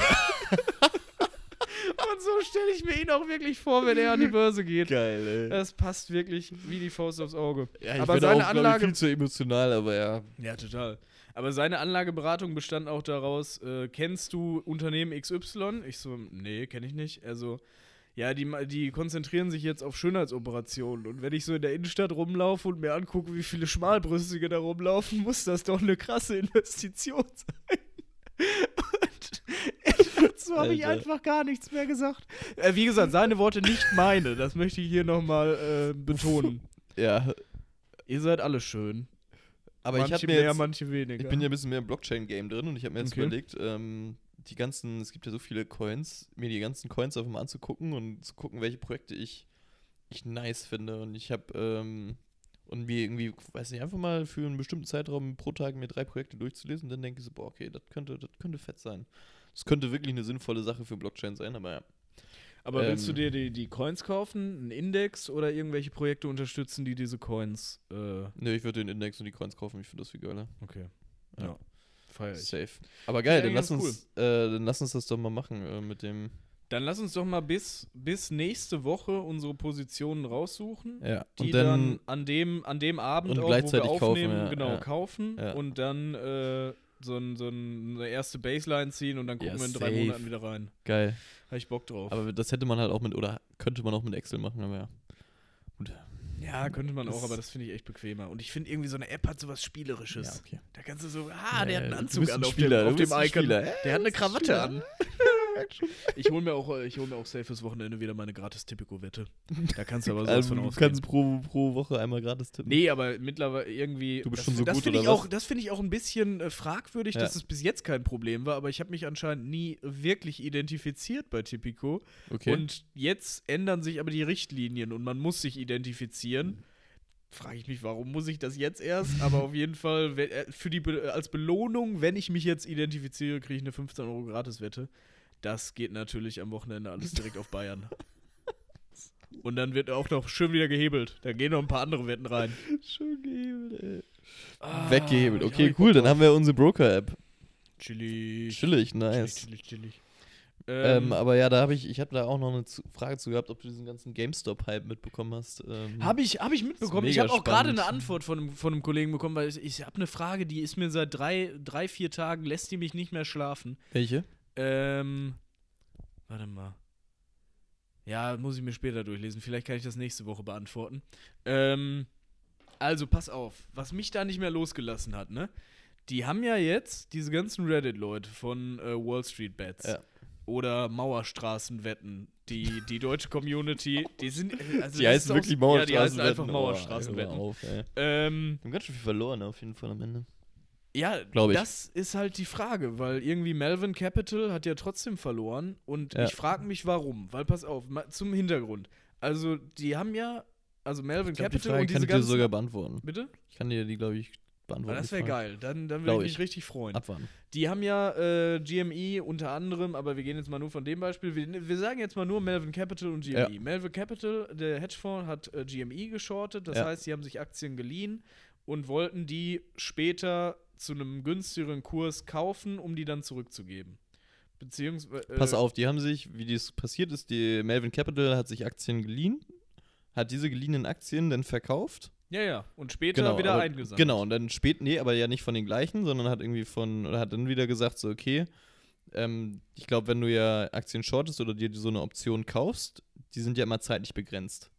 und so stelle ich mir ihn auch wirklich vor, wenn er an die Börse geht. Geil, ey. Das passt wirklich wie die Faust aufs Auge. Ja, ich aber bin seine auch, glaub ich, Anlage. viel zu emotional, aber ja. Ja, total. Aber seine Anlageberatung bestand auch daraus, äh, kennst du Unternehmen XY? Ich so, nee, kenne ich nicht. Also, ja, die, die konzentrieren sich jetzt auf Schönheitsoperationen. Und wenn ich so in der Innenstadt rumlaufe und mir angucke, wie viele Schmalbrüstige da rumlaufen, muss das doch eine krasse Investition [laughs] sein. Und [laughs] dazu habe ich einfach gar nichts mehr gesagt. Äh, wie gesagt, seine Worte nicht meine. Das möchte ich hier nochmal äh, betonen. [laughs] Ja, Ihr seid alle schön. Aber manche ich habe mir mehr, jetzt, manche weniger. ich bin ja ein bisschen mehr im Blockchain-Game drin und ich habe mir jetzt Okay. überlegt, ähm, die ganzen, es gibt ja so viele Coins, mir die ganzen Coins einfach mal anzugucken und zu gucken, welche Projekte ich, ich nice finde. Und ich habe, ähm, und mir irgendwie, weiß nicht, einfach mal für einen bestimmten Zeitraum pro Tag mir drei Projekte durchzulesen, dann denke ich so, boah, okay, das könnte, das könnte fett sein. Das könnte wirklich eine sinnvolle Sache für Blockchain sein, aber ja. Aber willst du Ähm, dir die, die Coins kaufen, einen Index oder irgendwelche Projekte unterstützen, die diese Coins. Äh, Nö, ich würde den Index und die Coins kaufen, ich finde das viel geiler. okay. Ja. Ja. Feier ich. Safe. Aber geil, dann, lass uns, äh, dann lass uns das doch mal machen äh, mit dem. Dann lass uns doch mal bis, bis nächste Woche unsere Positionen raussuchen. Ja, Die und dann, dann, an, dem, an dem Abend auch, wo wir kaufen, aufnehmen, ja, genau, ja. kaufen und dann äh, so, ein, so ein, eine erste Baseline ziehen und dann gucken wir in drei safe. Monaten wieder rein. geil. Habe ich Bock drauf. Aber das hätte man halt auch mit, oder könnte man auch mit Excel machen, aber ja. ja, könnte man Das- auch, aber das finde ich echt bequemer. Und ich finde irgendwie so eine App hat sowas Spielerisches. okay. Da kannst du so, ah, der hat einen Anzug bist an ein auf Spieler, dem, auf dem ein Icon. Spieler. Der hat eine ein Krawatte Spieler. an. [laughs] Ich hole mir auch, äh, ich mir auch safe fürs Wochenende wieder meine gratis Tipico-Wette. Da kannst du aber [laughs] sowas Also, von du ausgehen. kannst pro, pro Woche einmal gratis tippen. Nee, aber mittlerweile irgendwie. Du bist das, schon so das gut, finde ich oder auch, was? Das finde ich auch ein bisschen äh, fragwürdig, Ja. dass es bis jetzt kein Problem war, aber ich habe mich anscheinend nie wirklich identifiziert bei Tipico. Okay. Und jetzt ändern sich aber die Richtlinien und man muss sich identifizieren. Frage ich mich, warum muss ich das jetzt erst? Aber auf jeden Fall, äh, für die als Belohnung, wenn ich mich jetzt identifiziere, kriege ich eine 15 Euro Gratiswette. Das geht natürlich am Wochenende alles [laughs] direkt auf Bayern. Und dann wird auch noch schön wieder gehebelt. Da gehen noch ein paar andere Wetten rein. Schön gehebelt, ey. Ah, Weggehebelt. Okay, cool, dann haben wir unsere Broker-App. Chillig. Chillig, nice. Chillig, chillig, chillig. Ähm, Ähm, aber ja, da habe ich, ich habe da auch noch eine Frage zu gehabt, ob du diesen ganzen GameStop-Hype mitbekommen hast. Ähm, Habe ich, hab ich mitbekommen. Ich habe auch gerade eine Antwort von, einem- von einem Kollegen bekommen, weil ich, ich habe eine Frage, die ist mir seit drei, drei, vier Tagen, lässt die mich nicht mehr schlafen. welche? Ähm, warte mal. Ja, muss ich mir später durchlesen. Vielleicht kann ich das nächste Woche beantworten. Ähm, also, pass auf. Was mich da nicht mehr losgelassen hat, ne? Die haben ja jetzt diese ganzen Reddit-Leute von äh, Wall Street Bets Ja. oder Mauerstraßenwetten. Die, die deutsche Community, die sind. äh, Also Die heißen wirklich Ja, die heißen Mauerstraßenwetten. einfach Oh, Mauerstraßenwetten. mal auf, ähm, Wir haben ganz schön viel verloren, auf jeden Fall am Ende. Ja, Glaub ich. das ist halt die Frage, weil irgendwie Melvin Capital hat ja trotzdem verloren und Ja. ich frage mich warum, weil pass auf, zum Hintergrund. Also, die haben ja, also Melvin glaub, die Capital Frage und kann diese ich dir sogar beantworten. Bitte? Ich kann dir die, glaube ich, beantworten. Ah, das die wäre geil. Dann, dann würde ich ich. mich richtig freuen. Abwarten. Die haben ja äh, GME unter anderem, aber wir gehen jetzt mal nur von dem Beispiel. Wir, wir sagen jetzt mal nur Melvin Capital und GME. Ja. Melvin Capital, der Hedgefonds, hat äh, GME geschortet. Das Ja. heißt, sie haben sich Aktien geliehen und wollten die später zu einem günstigeren Kurs kaufen, um die dann zurückzugeben. Beziehungsweise. Äh, Pass auf, die haben sich, wie das passiert ist, die Melvin Capital hat sich Aktien geliehen, hat diese geliehenen Aktien dann verkauft. Ja, ja. Und später wieder aber- eingesammelt. Genau, und dann spät, nee, aber ja nicht von den gleichen, sondern hat irgendwie von, oder hat dann wieder gesagt, so, okay, ähm, ich glaube, wenn du ja Aktien shortest oder dir so eine Option kaufst, die sind ja immer zeitlich begrenzt.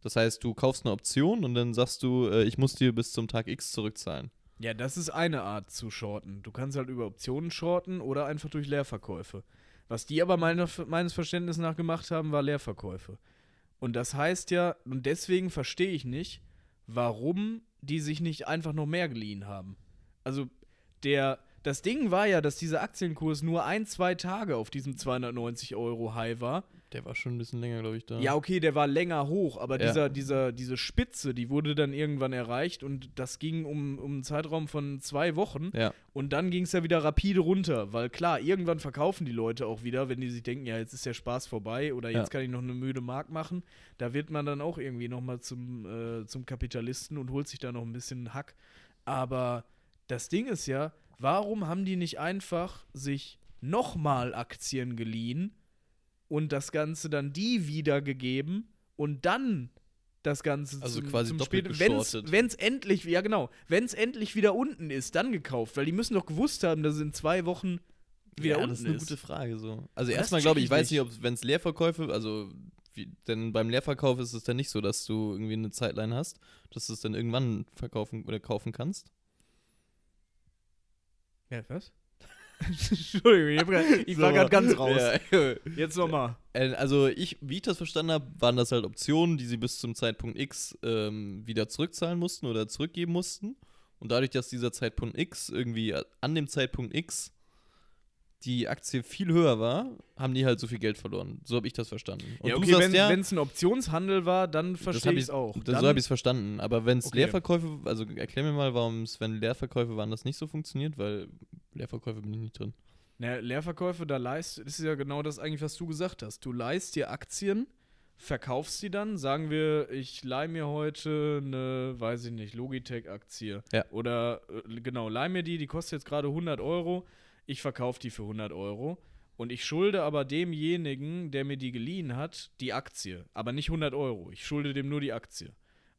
Das heißt, du kaufst eine Option und dann sagst du, äh, ich muss dir bis zum Tag X zurückzahlen. Ja, das ist eine Art zu shorten. Du kannst halt über Optionen shorten oder einfach durch Leerverkäufe. Was die aber meiner, meines Verständnisses nach gemacht haben, war Leerverkäufe. Und das heißt ja, und deswegen verstehe ich nicht, warum die sich nicht einfach noch mehr geliehen haben. Also der, das Ding war ja, dass dieser Aktienkurs nur ein, zwei Tage auf diesem 290 Euro High war. Der war schon ein bisschen länger, glaube ich, da. Ja, okay, der war länger hoch, aber Ja. dieser, dieser, diese Spitze, die wurde dann irgendwann erreicht und das ging um, um einen Zeitraum von zwei Wochen. Ja. Und dann ging es ja wieder rapide runter, weil klar, irgendwann verkaufen die Leute auch wieder, wenn die sich denken, ja, jetzt ist der Spaß vorbei oder jetzt Ja. kann ich noch eine müde Mark machen. Da wird man dann auch irgendwie nochmal zum, äh, zum Kapitalisten und holt sich da noch ein bisschen Hack. Aber das Ding ist ja, warum haben die nicht einfach sich nochmal Aktien geliehen und das Ganze dann die wiedergegeben und dann das Ganze Also zum, quasi zum doppelt geschortet. wenn's endlich, ja genau, wenn es endlich wieder unten ist, dann gekauft, weil die müssen doch gewusst haben, dass es in zwei Wochen wieder ja, unten das ist eine ist. gute Frage so. Also erstmal glaube ich, ich weiß nicht, nicht. ob wenn es Leerverkäufe, also wie, denn beim Leerverkauf ist es dann nicht so, dass du irgendwie eine Zeitline hast, dass du es dann irgendwann verkaufen oder kaufen kannst. Ja, was? Entschuldigung, ich, ich war So. gerade ganz raus. Ja. Jetzt nochmal. Äh, Also ich, wie ich das verstanden habe, waren das halt Optionen, die sie bis zum Zeitpunkt X ähm, wieder zurückzahlen mussten oder zurückgeben mussten. Und dadurch, dass dieser Zeitpunkt X irgendwie an dem Zeitpunkt X die Aktie viel höher war, haben die halt so viel Geld verloren. So habe ich das verstanden. Und Ja, du okay, sagst ja, wenn es ein Optionshandel war, dann verstehe ich es auch. Das, Dann- so habe ich es verstanden. Aber wenn es Okay. Leerverkäufe, also erklär mir mal, warum es, wenn Leerverkäufe waren, das nicht so funktioniert, weil Leerverkäufe bin ich nicht drin. Na, Leerverkäufe, da leist, das ist ja genau das eigentlich, was du gesagt hast. Du leihst dir Aktien, verkaufst sie dann, sagen wir, ich leih mir heute eine, weiß ich nicht, Logitech-Aktie. Ja. Oder, äh, genau, leih mir die, die kostet jetzt gerade 100 Euro, ich verkaufe die für 100 Euro. Und ich schulde aber demjenigen, der mir die geliehen hat, die Aktie. Aber nicht 100 Euro. Ich schulde dem nur die Aktie.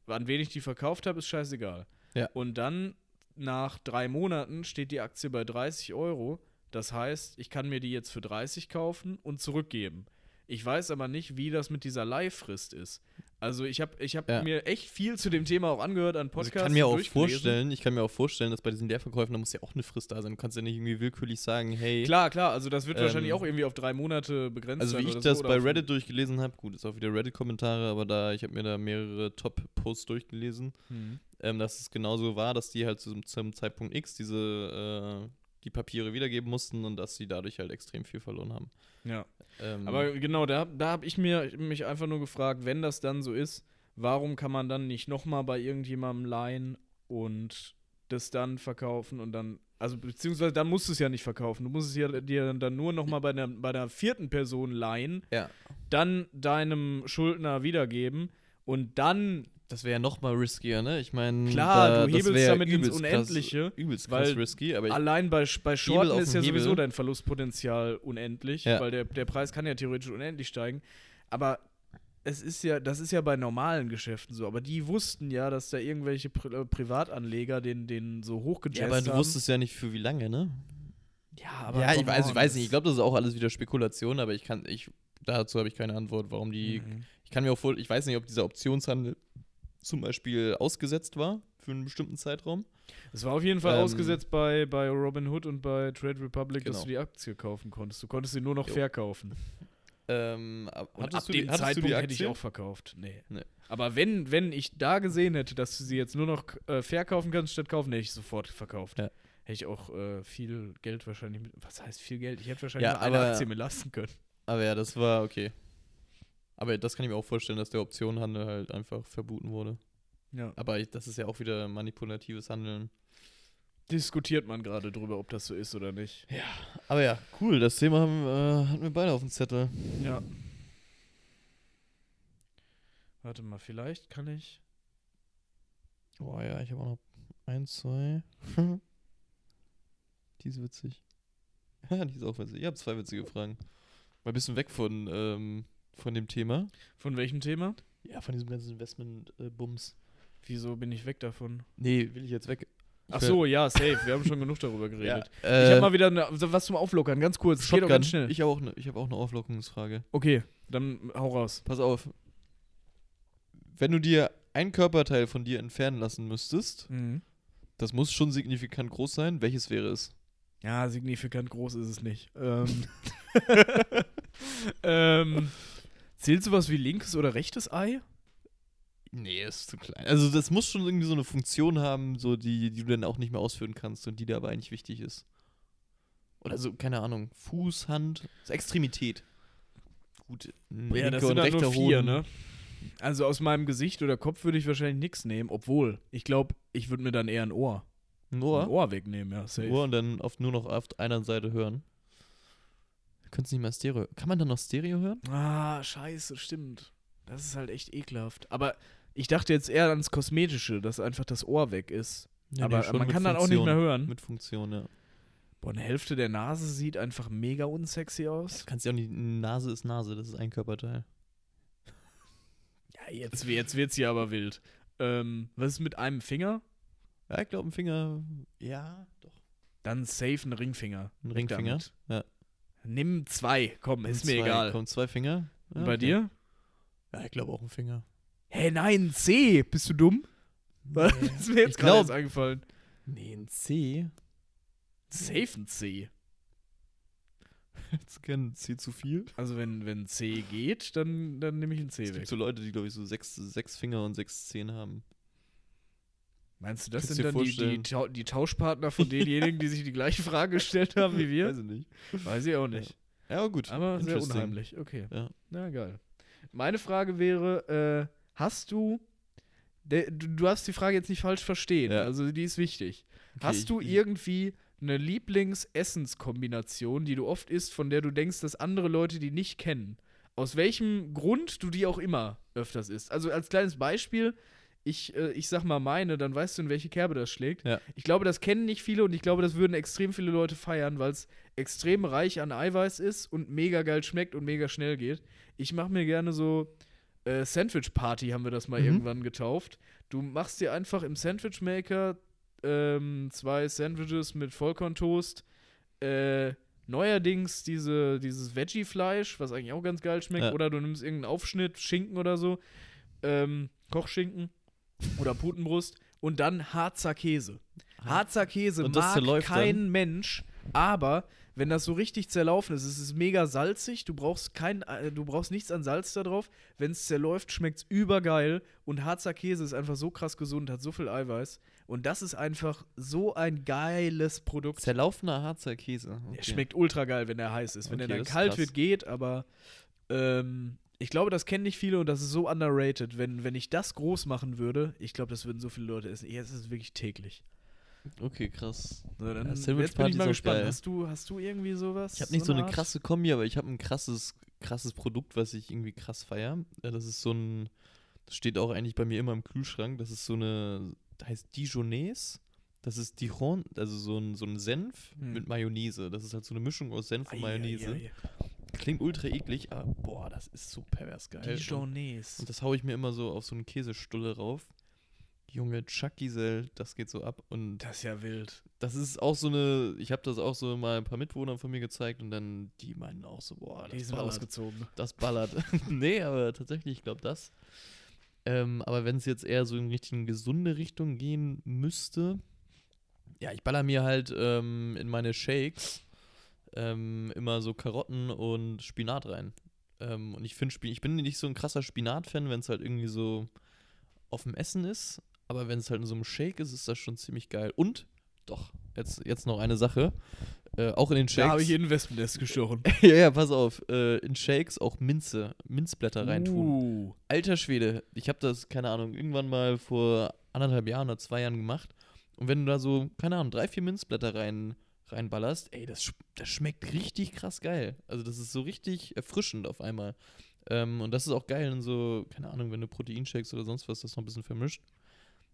An wen ich die verkauft habe, ist scheißegal. Ja. Und dann, nach drei Monaten, steht die Aktie bei 30 Euro. Das heißt, ich kann mir die jetzt für 30 kaufen und zurückgeben. Ich weiß aber nicht, wie das mit dieser Leihfrist ist. Also ich habe ich hab Ja. mir echt viel zu dem Thema auch angehört an Also Podcasts. ich kann mir auch vorstellen, ich kann mir auch vorstellen, dass bei diesen Leerverkäufen, da muss ja auch eine Frist da sein. Du kannst ja nicht irgendwie willkürlich sagen, hey, Klar, klar, also das wird Ähm, wahrscheinlich auch irgendwie auf drei Monate begrenzt also sein. wie ich das so, bei Reddit durchgelesen habe, gut, ist auch wieder Reddit-Kommentare, aber da, ich habe mir da mehrere Top-Posts durchgelesen, Mhm. ähm, dass es genauso war, dass die halt zum, zum Zeitpunkt X diese äh, die Papiere wiedergeben mussten und dass sie dadurch halt extrem viel verloren haben. Ja. Ähm, Aber genau, da, da habe ich mir, mich einfach nur gefragt, wenn das dann so ist, warum kann man dann nicht nochmal bei irgendjemandem leihen und das dann verkaufen und dann, also beziehungsweise dann musst du es ja nicht verkaufen. Du musst es ja dir dann nur nochmal bei der, bei der vierten Person leihen, ja, dann deinem Schuldner wiedergeben und dann, das wäre ja noch mal riskier, ne? Ich meine, Klar, da, du hebelst damit ins Unendliche, krass, übelst weil krass risky, aber ich, allein bei, bei Shorten ist ja sowieso dein Verlustpotenzial unendlich, Ja. weil der, der Preis kann ja theoretisch unendlich steigen. Aber es ist ja, das ist ja bei normalen Geschäften so, aber die wussten ja, dass da irgendwelche Pri äh, Privatanleger den, den so ja, hochgejazzt aber du haben. wusstest ja nicht für wie lange, ne? ja, aber ja, ich weiß, ich weiß nicht. Ich glaube, das ist auch alles wieder Spekulation, aber ich kann, ich, dazu habe ich keine Antwort, warum die. Mhm. Ich kann mir auch vor, ich weiß nicht, ob dieser Optionshandel zum Beispiel ausgesetzt war für einen bestimmten Zeitraum. Es war auf jeden Fall Ähm, ausgesetzt bei, bei Robinhood und bei Trade Republic, dass Genau. du die Aktie kaufen konntest. Du konntest sie nur noch Jo. verkaufen. Ähm, ab- Und ab du dem die, Zeitpunkt hätte ich auch verkauft. Nee. Nee. Aber wenn, wenn ich da gesehen hätte, dass du sie jetzt nur noch äh, verkaufen kannst statt kaufen, hätte ich sofort verkauft. Ja. Hätte ich auch äh, viel Geld wahrscheinlich mit. Was heißt viel Geld? Ich hätte wahrscheinlich Ja, nur eine aber- Aktie mir lassen können. Aber ja, das war okay. Aber das kann ich mir auch vorstellen, dass der Optionenhandel halt einfach verboten wurde. Ja. Aber das ist ja auch wieder manipulatives Handeln. Diskutiert man gerade drüber, ob das so ist oder nicht. Aber ja, cool. Das Thema haben, äh, hatten wir beide auf dem Zettel. Ja. Warte mal, vielleicht kann ich. Boah, ja, ich habe auch noch eins, zwei. [laughs] die ist witzig. Ja, [laughs] die ist auch witzig. Ich habe zwei witzige Fragen. Mal ein bisschen weg von, ähm, von dem Thema. Von welchem Thema? Ja, von diesem ganzen Investment-Bums. Wieso bin ich weg davon? nee, will ich jetzt weg. Ich Ach so, ja, safe. Wir haben schon genug darüber [laughs] Ja, geredet. äh, Ich habe mal wieder eine, so was zum Auflockern, ganz kurz. Es Geht doch Shotgun. ganz schnell. Ich habe auch, ne, ich hab auch eine Auflockungsfrage. Okay, dann hau raus. Pass auf. Wenn du dir ein Körperteil von dir entfernen lassen müsstest, Mhm. das muss schon signifikant groß sein. Welches wäre es? Ja, signifikant groß ist es nicht. Ähm, [laughs] [laughs] ähm, zählt sowas wie linkes oder rechtes Ei? Nee, ist zu klein. Also das muss schon irgendwie so eine Funktion haben, so die, die du dann auch nicht mehr ausführen kannst und die dir aber eigentlich wichtig ist. Oder so, keine Ahnung, Fuß, Hand, so Extremität. Gut, Ja, das sind und rechter nur vier, Hoden. ne? Also aus meinem Gesicht oder Kopf würde ich wahrscheinlich nichts nehmen, obwohl, ich glaube, ich würde mir dann eher ein Ohr, Ein Ohr, ein Ohr wegnehmen, ja, ein safe. Ohr und dann auf, nur noch auf einer Seite hören. Könntest nicht mehr Stereo. Kann man dann noch Stereo hören? Ah, scheiße, stimmt. Das ist halt echt ekelhaft. Aber ich dachte jetzt eher ans Kosmetische, dass einfach das Ohr weg ist. Nee, aber nee, man kann dann auch nicht Funktion. mehr hören. Mit Funktion, ja. Boah, eine Hälfte der Nase sieht einfach mega unsexy aus. Du kannst ja auch nicht, Nase ist Nase, das ist ein Körperteil. Ja, jetzt, jetzt wird's hier aber wild. Ähm, was ist mit einem Finger? Ja, ich glaube, ein Finger, ja, doch. Dann safe ein Ringfinger. Ein Ringfinger. Ja. Nimm zwei, komm, ist mir Zwei, egal. Kommen zwei Finger. Ja, bei okay. dir? Ja, ich glaube auch ein Finger. Hä, nein, C. Bist du dumm? Was Nee. [laughs] ist mir jetzt gerade eingefallen? Nee, ein C. Safe ein C. [laughs] Jetzt kennen C zu viel. Also wenn, wenn C geht, dann, dann nehme ich ein C Es weg. gibt so Leute, die, glaube ich, so sechs, sechs Finger und sechs Zehen haben. Meinst du, das Kannst sind dann die, die. Tau die Tauschpartner von denjenigen, die sich die gleiche Frage [laughs] gestellt haben wie wir? Weiß ich nicht. Weiß ich auch nicht. Ja, aber gut. Aber sehr unheimlich. Okay. Ja. Na, geil. Meine Frage wäre, äh, hast du, du, du darfst die Frage jetzt nicht falsch verstehen, Ja. also die ist wichtig. Okay, hast du ich- irgendwie eine Lieblings-Essenskombination, die du oft isst, von der du denkst, dass andere Leute die nicht kennen? Aus welchem Grund du die auch immer öfters isst? Also als kleines Beispiel, ich, äh, ich sag mal meine, dann weißt du, in welche Kerbe das schlägt. Ja. Ich glaube, das kennen nicht viele und ich glaube, das würden extrem viele Leute feiern, weil es extrem reich an Eiweiß ist und mega geil schmeckt und mega schnell geht. Ich mache mir gerne so äh, Sandwich Party, haben wir das mal Mhm. irgendwann getauft. Du machst dir einfach im Sandwich Maker ähm, zwei Sandwiches mit Vollkorntoast. Äh, neuerdings diese, dieses Veggie-Fleisch, was eigentlich auch ganz geil schmeckt. Ja. Oder du nimmst irgendeinen Aufschnitt, Schinken oder so. Ähm, Kochschinken oder Putenbrust. Und dann Harzer Käse. Harzer Käse Und mag kein Mensch, aber wenn das so richtig zerlaufen ist, es ist mega salzig, du brauchst kein, äh, du brauchst nichts an Salz da drauf. Wenn es zerläuft, schmeckt es übergeil und Harzer Käse ist einfach so krass gesund, hat so viel Eiweiß und das ist einfach so ein geiles Produkt. Zerlaufener Harzer Käse. Der schmeckt ultra geil, wenn er heiß ist. Wenn Okay, er dann kalt wird, geht, aber ähm, ich glaube, das kennen nicht viele und das ist so underrated. Wenn, wenn ich das groß machen würde, ich glaube, das würden so viele Leute essen. Jetzt ist es wirklich täglich. Okay, krass. So, dann, Ja, Sandwich jetzt bin Party ich mal gespannt. geil. Hast du, hast du irgendwie sowas? Ich habe nicht so eine Art? krasse Kombi, aber ich habe ein krasses, krasses Produkt, was ich irgendwie krass feier. Äh, Das ist so ein, das steht auch eigentlich bei mir immer im Kühlschrank. Das ist so eine, das heißt Dijonnaise. Das ist Dijon, also so ein, so ein Senf Hm. mit Mayonnaise. Das ist halt so eine Mischung aus Senf und Ei, ei, Mayonnaise. ei. Klingt ultra eklig, aber boah, das ist so pervers geil. Und, Dijonnaise. und das haue ich mir immer so auf so eine Käsestulle rauf. Junge, Chuck Giselle, das geht so ab. Und Das ist ja wild. das ist auch so eine, ich habe das auch so mal ein paar Mitwohnern von mir gezeigt und dann, die meinen auch so, boah, das Die sind ballert. ausgezogen. Das ballert. [laughs] nee, aber tatsächlich, ich glaube das. Ähm, aber wenn es jetzt eher so in Richtung gesunde Richtung gehen müsste, ja, ich baller mir halt ähm, in meine Shakes ähm, immer so Karotten und Spinat rein. Ähm, und ich finde, ich bin nicht so ein krasser Spinat-Fan, wenn es halt irgendwie so auf dem Essen ist. Aber wenn es halt in so einem Shake ist, ist das schon ziemlich geil. Und, doch, jetzt, jetzt noch eine Sache. Äh, auch in den Shakes. Da habe ich in Wespennest gestochen. [laughs] ja, ja, pass auf. Äh, in Shakes auch Minze, Minzblätter reintun. Uh. Alter Schwede, ich habe das, keine Ahnung, irgendwann mal vor anderthalb Jahren oder zwei Jahren gemacht. Und wenn du da so, keine Ahnung, drei, vier Minzblätter rein, reinballerst, ey, das, das schmeckt richtig krass geil. Also das ist so richtig erfrischend auf einmal. Ähm, und das ist auch geil in so, keine Ahnung, wenn du Proteinshakes oder sonst was das noch ein bisschen vermischt.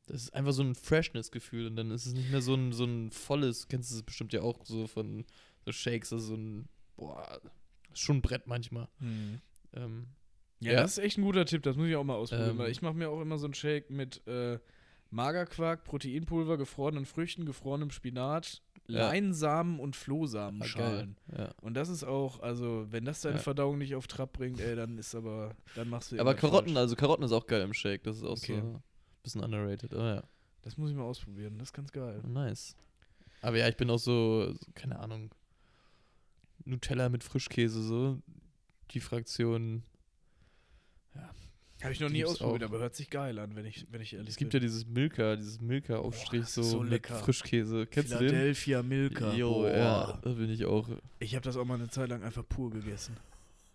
Das ist einfach so ein Freshness-Gefühl und dann ist es nicht mehr so ein, so ein volles, kennst du es bestimmt ja auch so von so Shakes, also so ein, boah, ist schon ein Brett manchmal. Hm. Ähm, Ja, Ja. das ist echt ein guter Tipp, das muss ich auch mal ausprobieren, Ähm. weil ich mache mir auch immer so einen Shake mit äh, Magerquark, Proteinpulver, gefrorenen Früchten, gefrorenem Spinat, Ja. Leinsamen und ah, Flohsamenschalen. Ja. Und das ist auch, also wenn das deine Ja. Verdauung nicht auf Trab bringt, ey, dann ist aber, dann machst du Aber Karotten, falsch. also Karotten ist auch geil im Shake. Das ist auch Okay. so ein bisschen underrated. Aber ja, Das muss ich mal ausprobieren, das ist ganz geil. nice. Aber ja, ich bin auch so, keine Ahnung, Nutella mit Frischkäse, so. Die Fraktion. Habe ich noch nie ausprobiert, auch. aber hört sich geil an, wenn ich, wenn ich ehrlich Es gibt bin. ja dieses Milka, dieses Milka-Aufstrich so, so mit. Frischkäse. Kennst du den? Philadelphia Milka. Jo, ja, da bin ich auch. Ich habe das auch mal eine Zeit lang einfach pur gegessen.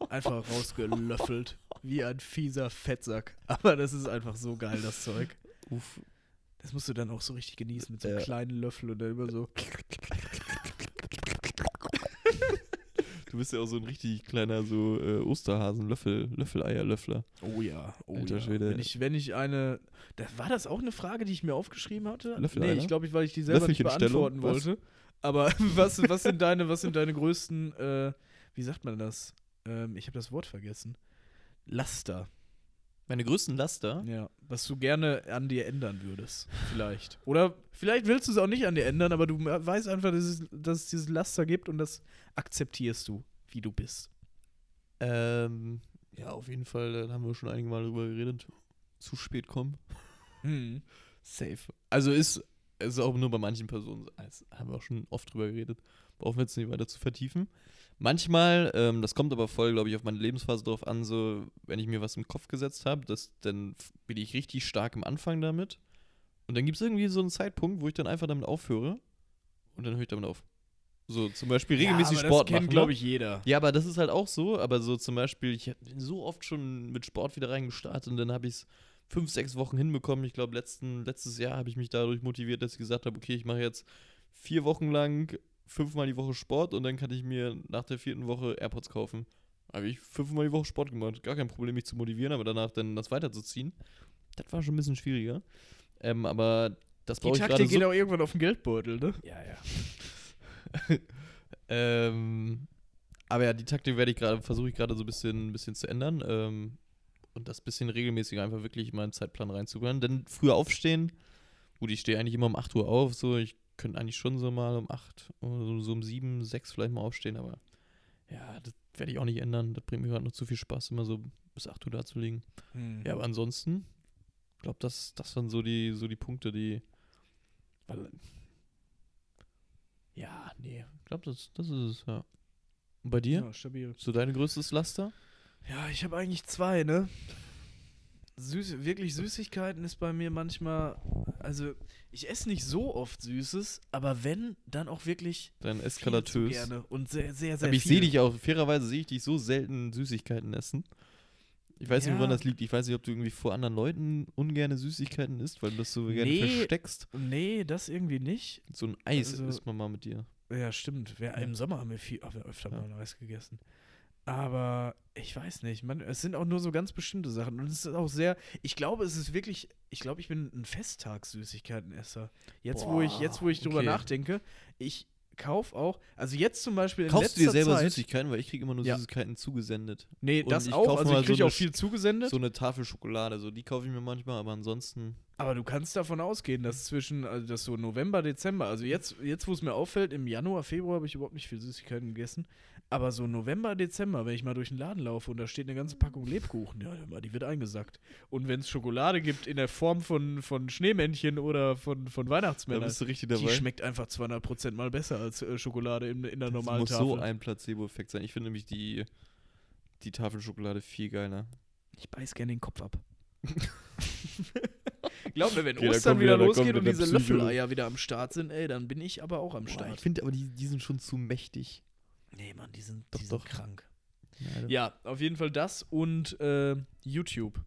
Einfach rausgelöffelt. Wie ein fieser Fettsack. Aber das ist einfach so geil, das Zeug. Uff. Das musst du dann auch so richtig genießen mit so einem Ja. kleinen Löffel und dann immer so. [laughs] Du bist ja auch so ein richtig kleiner so äh, Osterhasen, Löffel, Löffeleierlöffler. Oh ja, oh Alter ja. Schwede. Wenn ich, wenn ich eine. Das, war das auch eine Frage, die ich mir aufgeschrieben hatte? Löffeleier? Nee, ich glaube, weil ich die selber nicht beantworten wollte. Aber [laughs] was, was, sind deine, was sind deine größten, äh, wie sagt man das? Ähm, ich habe das Wort vergessen. Laster. Meine größten Laster? Ja, was du gerne an dir ändern würdest, vielleicht. Oder vielleicht willst du es auch nicht an dir ändern, aber du weißt einfach, dass es, dass es dieses Laster gibt und das akzeptierst du, wie du bist. Ähm, ja, auf jeden Fall, da haben wir schon einige Mal drüber geredet. Zu spät kommen. Hm. Safe. Also ist, ist auch nur bei manchen Personen, so. das haben wir auch schon oft drüber geredet. Brauchen wir jetzt nicht weiter zu vertiefen. Manchmal, ähm, das kommt aber voll, glaube ich, auf meine Lebensphase drauf an, so, wenn ich mir was im Kopf gesetzt habe, dann bin ich richtig stark am Anfang damit. Und dann gibt es irgendwie so einen Zeitpunkt, wo ich dann einfach damit aufhöre. Und dann höre ich damit auf. So, zum Beispiel regelmäßig ja, aber Sport das kennt, machen. glaube ne? ich, jeder. Ja, aber das ist halt auch so. Aber so zum Beispiel, ich bin so oft schon mit Sport wieder reingestartet und dann habe ich es fünf, sechs Wochen hinbekommen. Ich glaube, letzten, letztes Jahr habe ich mich dadurch motiviert, dass ich gesagt habe, okay, ich mache jetzt vier Wochen lang fünfmal die Woche Sport und dann kann ich mir nach der vierten Woche AirPods kaufen. Habe ich fünfmal die Woche Sport gemacht. Gar kein Problem, mich zu motivieren, aber danach dann das weiterzuziehen. Das war schon ein bisschen schwieriger. Ähm, aber das Die brauche ich gerade Taktik so geht auch irgendwann auf den Geldbeutel, ne? ja, ja. [laughs] ähm, aber ja, die Taktik werde ich gerade, versuche ich gerade so ein bisschen, bisschen zu ändern. Ähm, und das bisschen regelmäßiger einfach wirklich in meinen Zeitplan reinzubringen. Denn früher aufstehen, gut, ich stehe eigentlich immer um 8 Uhr auf, so, ich könnte eigentlich schon so mal um 8 oder so, so um 7, 6 vielleicht mal aufstehen, aber ja, das werde ich auch nicht ändern. Das bringt mir gerade noch zu viel Spaß, immer so bis 8 Uhr da zu liegen. Hm. Ja, aber ansonsten, ich glaube, das, das waren so die, so die Punkte, die. Weil, ja, nee, ich glaube, das, das ist es, ja. Und bei dir? Ja, stabil. So dein größtes Laster? Ja, ich habe eigentlich zwei, ne? Süß, wirklich Süßigkeiten ist bei mir manchmal, also ich esse nicht so oft Süßes, aber wenn, dann auch wirklich zu Eskalatös. gerne und sehr, sehr, sehr Aber ich sehe dich auch, fairerweise sehe ich dich so selten Süßigkeiten essen. Ich weiß nicht, Ja. woran das liegt. Ich weiß nicht, ob du irgendwie vor anderen Leuten ungerne Süßigkeiten isst, weil du das so gerne Nee. versteckst. Nee, das irgendwie nicht. So ein Eis Also- isst man mal mit dir. Ja, stimmt. Wir. Im Sommer haben wir viel, haben wir öfter Ja. mal Eis gegessen. Aber ich weiß nicht, man, es sind auch nur so ganz bestimmte Sachen. Und es ist auch sehr, ich glaube, es ist wirklich, ich glaube, ich bin ein Festtagssüßigkeitenesser. Jetzt, wo ich, jetzt, wo ich drüber okay. nachdenke, ich kaufe auch, also jetzt zum Beispiel in Kaufst du dir selber Zeit, Süßigkeiten? Weil ich kriege immer nur Ja. Süßigkeiten zugesendet. Nee, Und das ich auch. Also ich so kriege auch eine viel zugesendet. So eine Tafel Schokolade, so die kaufe ich mir manchmal, aber ansonsten. Aber du kannst davon ausgehen, dass zwischen, also dass so November, Dezember, also jetzt, jetzt wo es mir auffällt, im Januar, Februar habe ich überhaupt nicht viel Süßigkeiten gegessen. Aber so November, Dezember, wenn ich mal durch den Laden laufe und da steht eine ganze Packung Lebkuchen, ja, die wird eingesackt. Und wenn es Schokolade gibt in der Form von, von Schneemännchen oder von, von Da Weihnachtsmännern, bist du richtig die dabei. schmeckt einfach 200% mal besser als äh, Schokolade in, in der das normalen muss Tafel. so ein Placebo-Effekt sein. Ich finde nämlich die, die Tafel Schokolade viel geiler. ich beiß gerne den Kopf ab. [laughs] Glaub mir, wenn Okay, Ostern wieder wieder- losgeht und diese. Löffeleier wieder am Start sind, ey, dann bin ich aber auch am Boah, Start. ich finde aber, die, die sind schon zu mächtig. Nee, Mann, die sind, Doch, die sind doch. krank. Ja, Ja, auf jeden Fall das und äh, YouTube.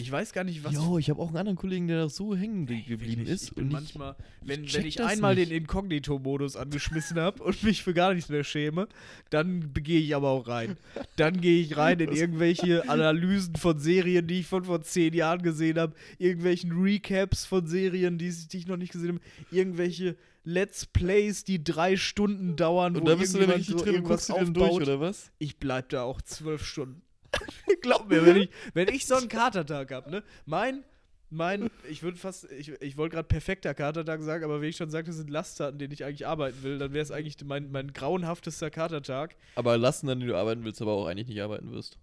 Ich weiß gar nicht, was. Jo, ich habe auch einen anderen Kollegen, der da so hängen Ey, geblieben wirklich, ist. Ich bin und manchmal, wenn, check wenn ich einmal nicht. den Inkognito-Modus angeschmissen habe und mich für gar nichts mehr schäme, dann gehe ich aber auch rein. Dann gehe ich rein in irgendwelche Analysen von Serien, die ich von vor zehn Jahren gesehen habe, irgendwelchen Recaps von Serien, die, die ich noch nicht gesehen habe, irgendwelche Let's Plays, die drei Stunden dauern, und wo da bist du dann so drin und guckst du den durch, oder was? Ich bleib da auch zwölf Stunden. [laughs] Glaub mir, wenn ich, wenn ich so einen [laughs] Katertag habe, ne? Mein, mein, ich würde fast, ich, ich wollte gerade perfekter Katertag sagen, aber wenn ich schon sage, das sind Lasttaten, denen ich eigentlich arbeiten will, dann wäre es eigentlich mein, mein grauenhaftester Katertag. Aber lassen dann, die du arbeiten willst, aber auch eigentlich nicht arbeiten wirst.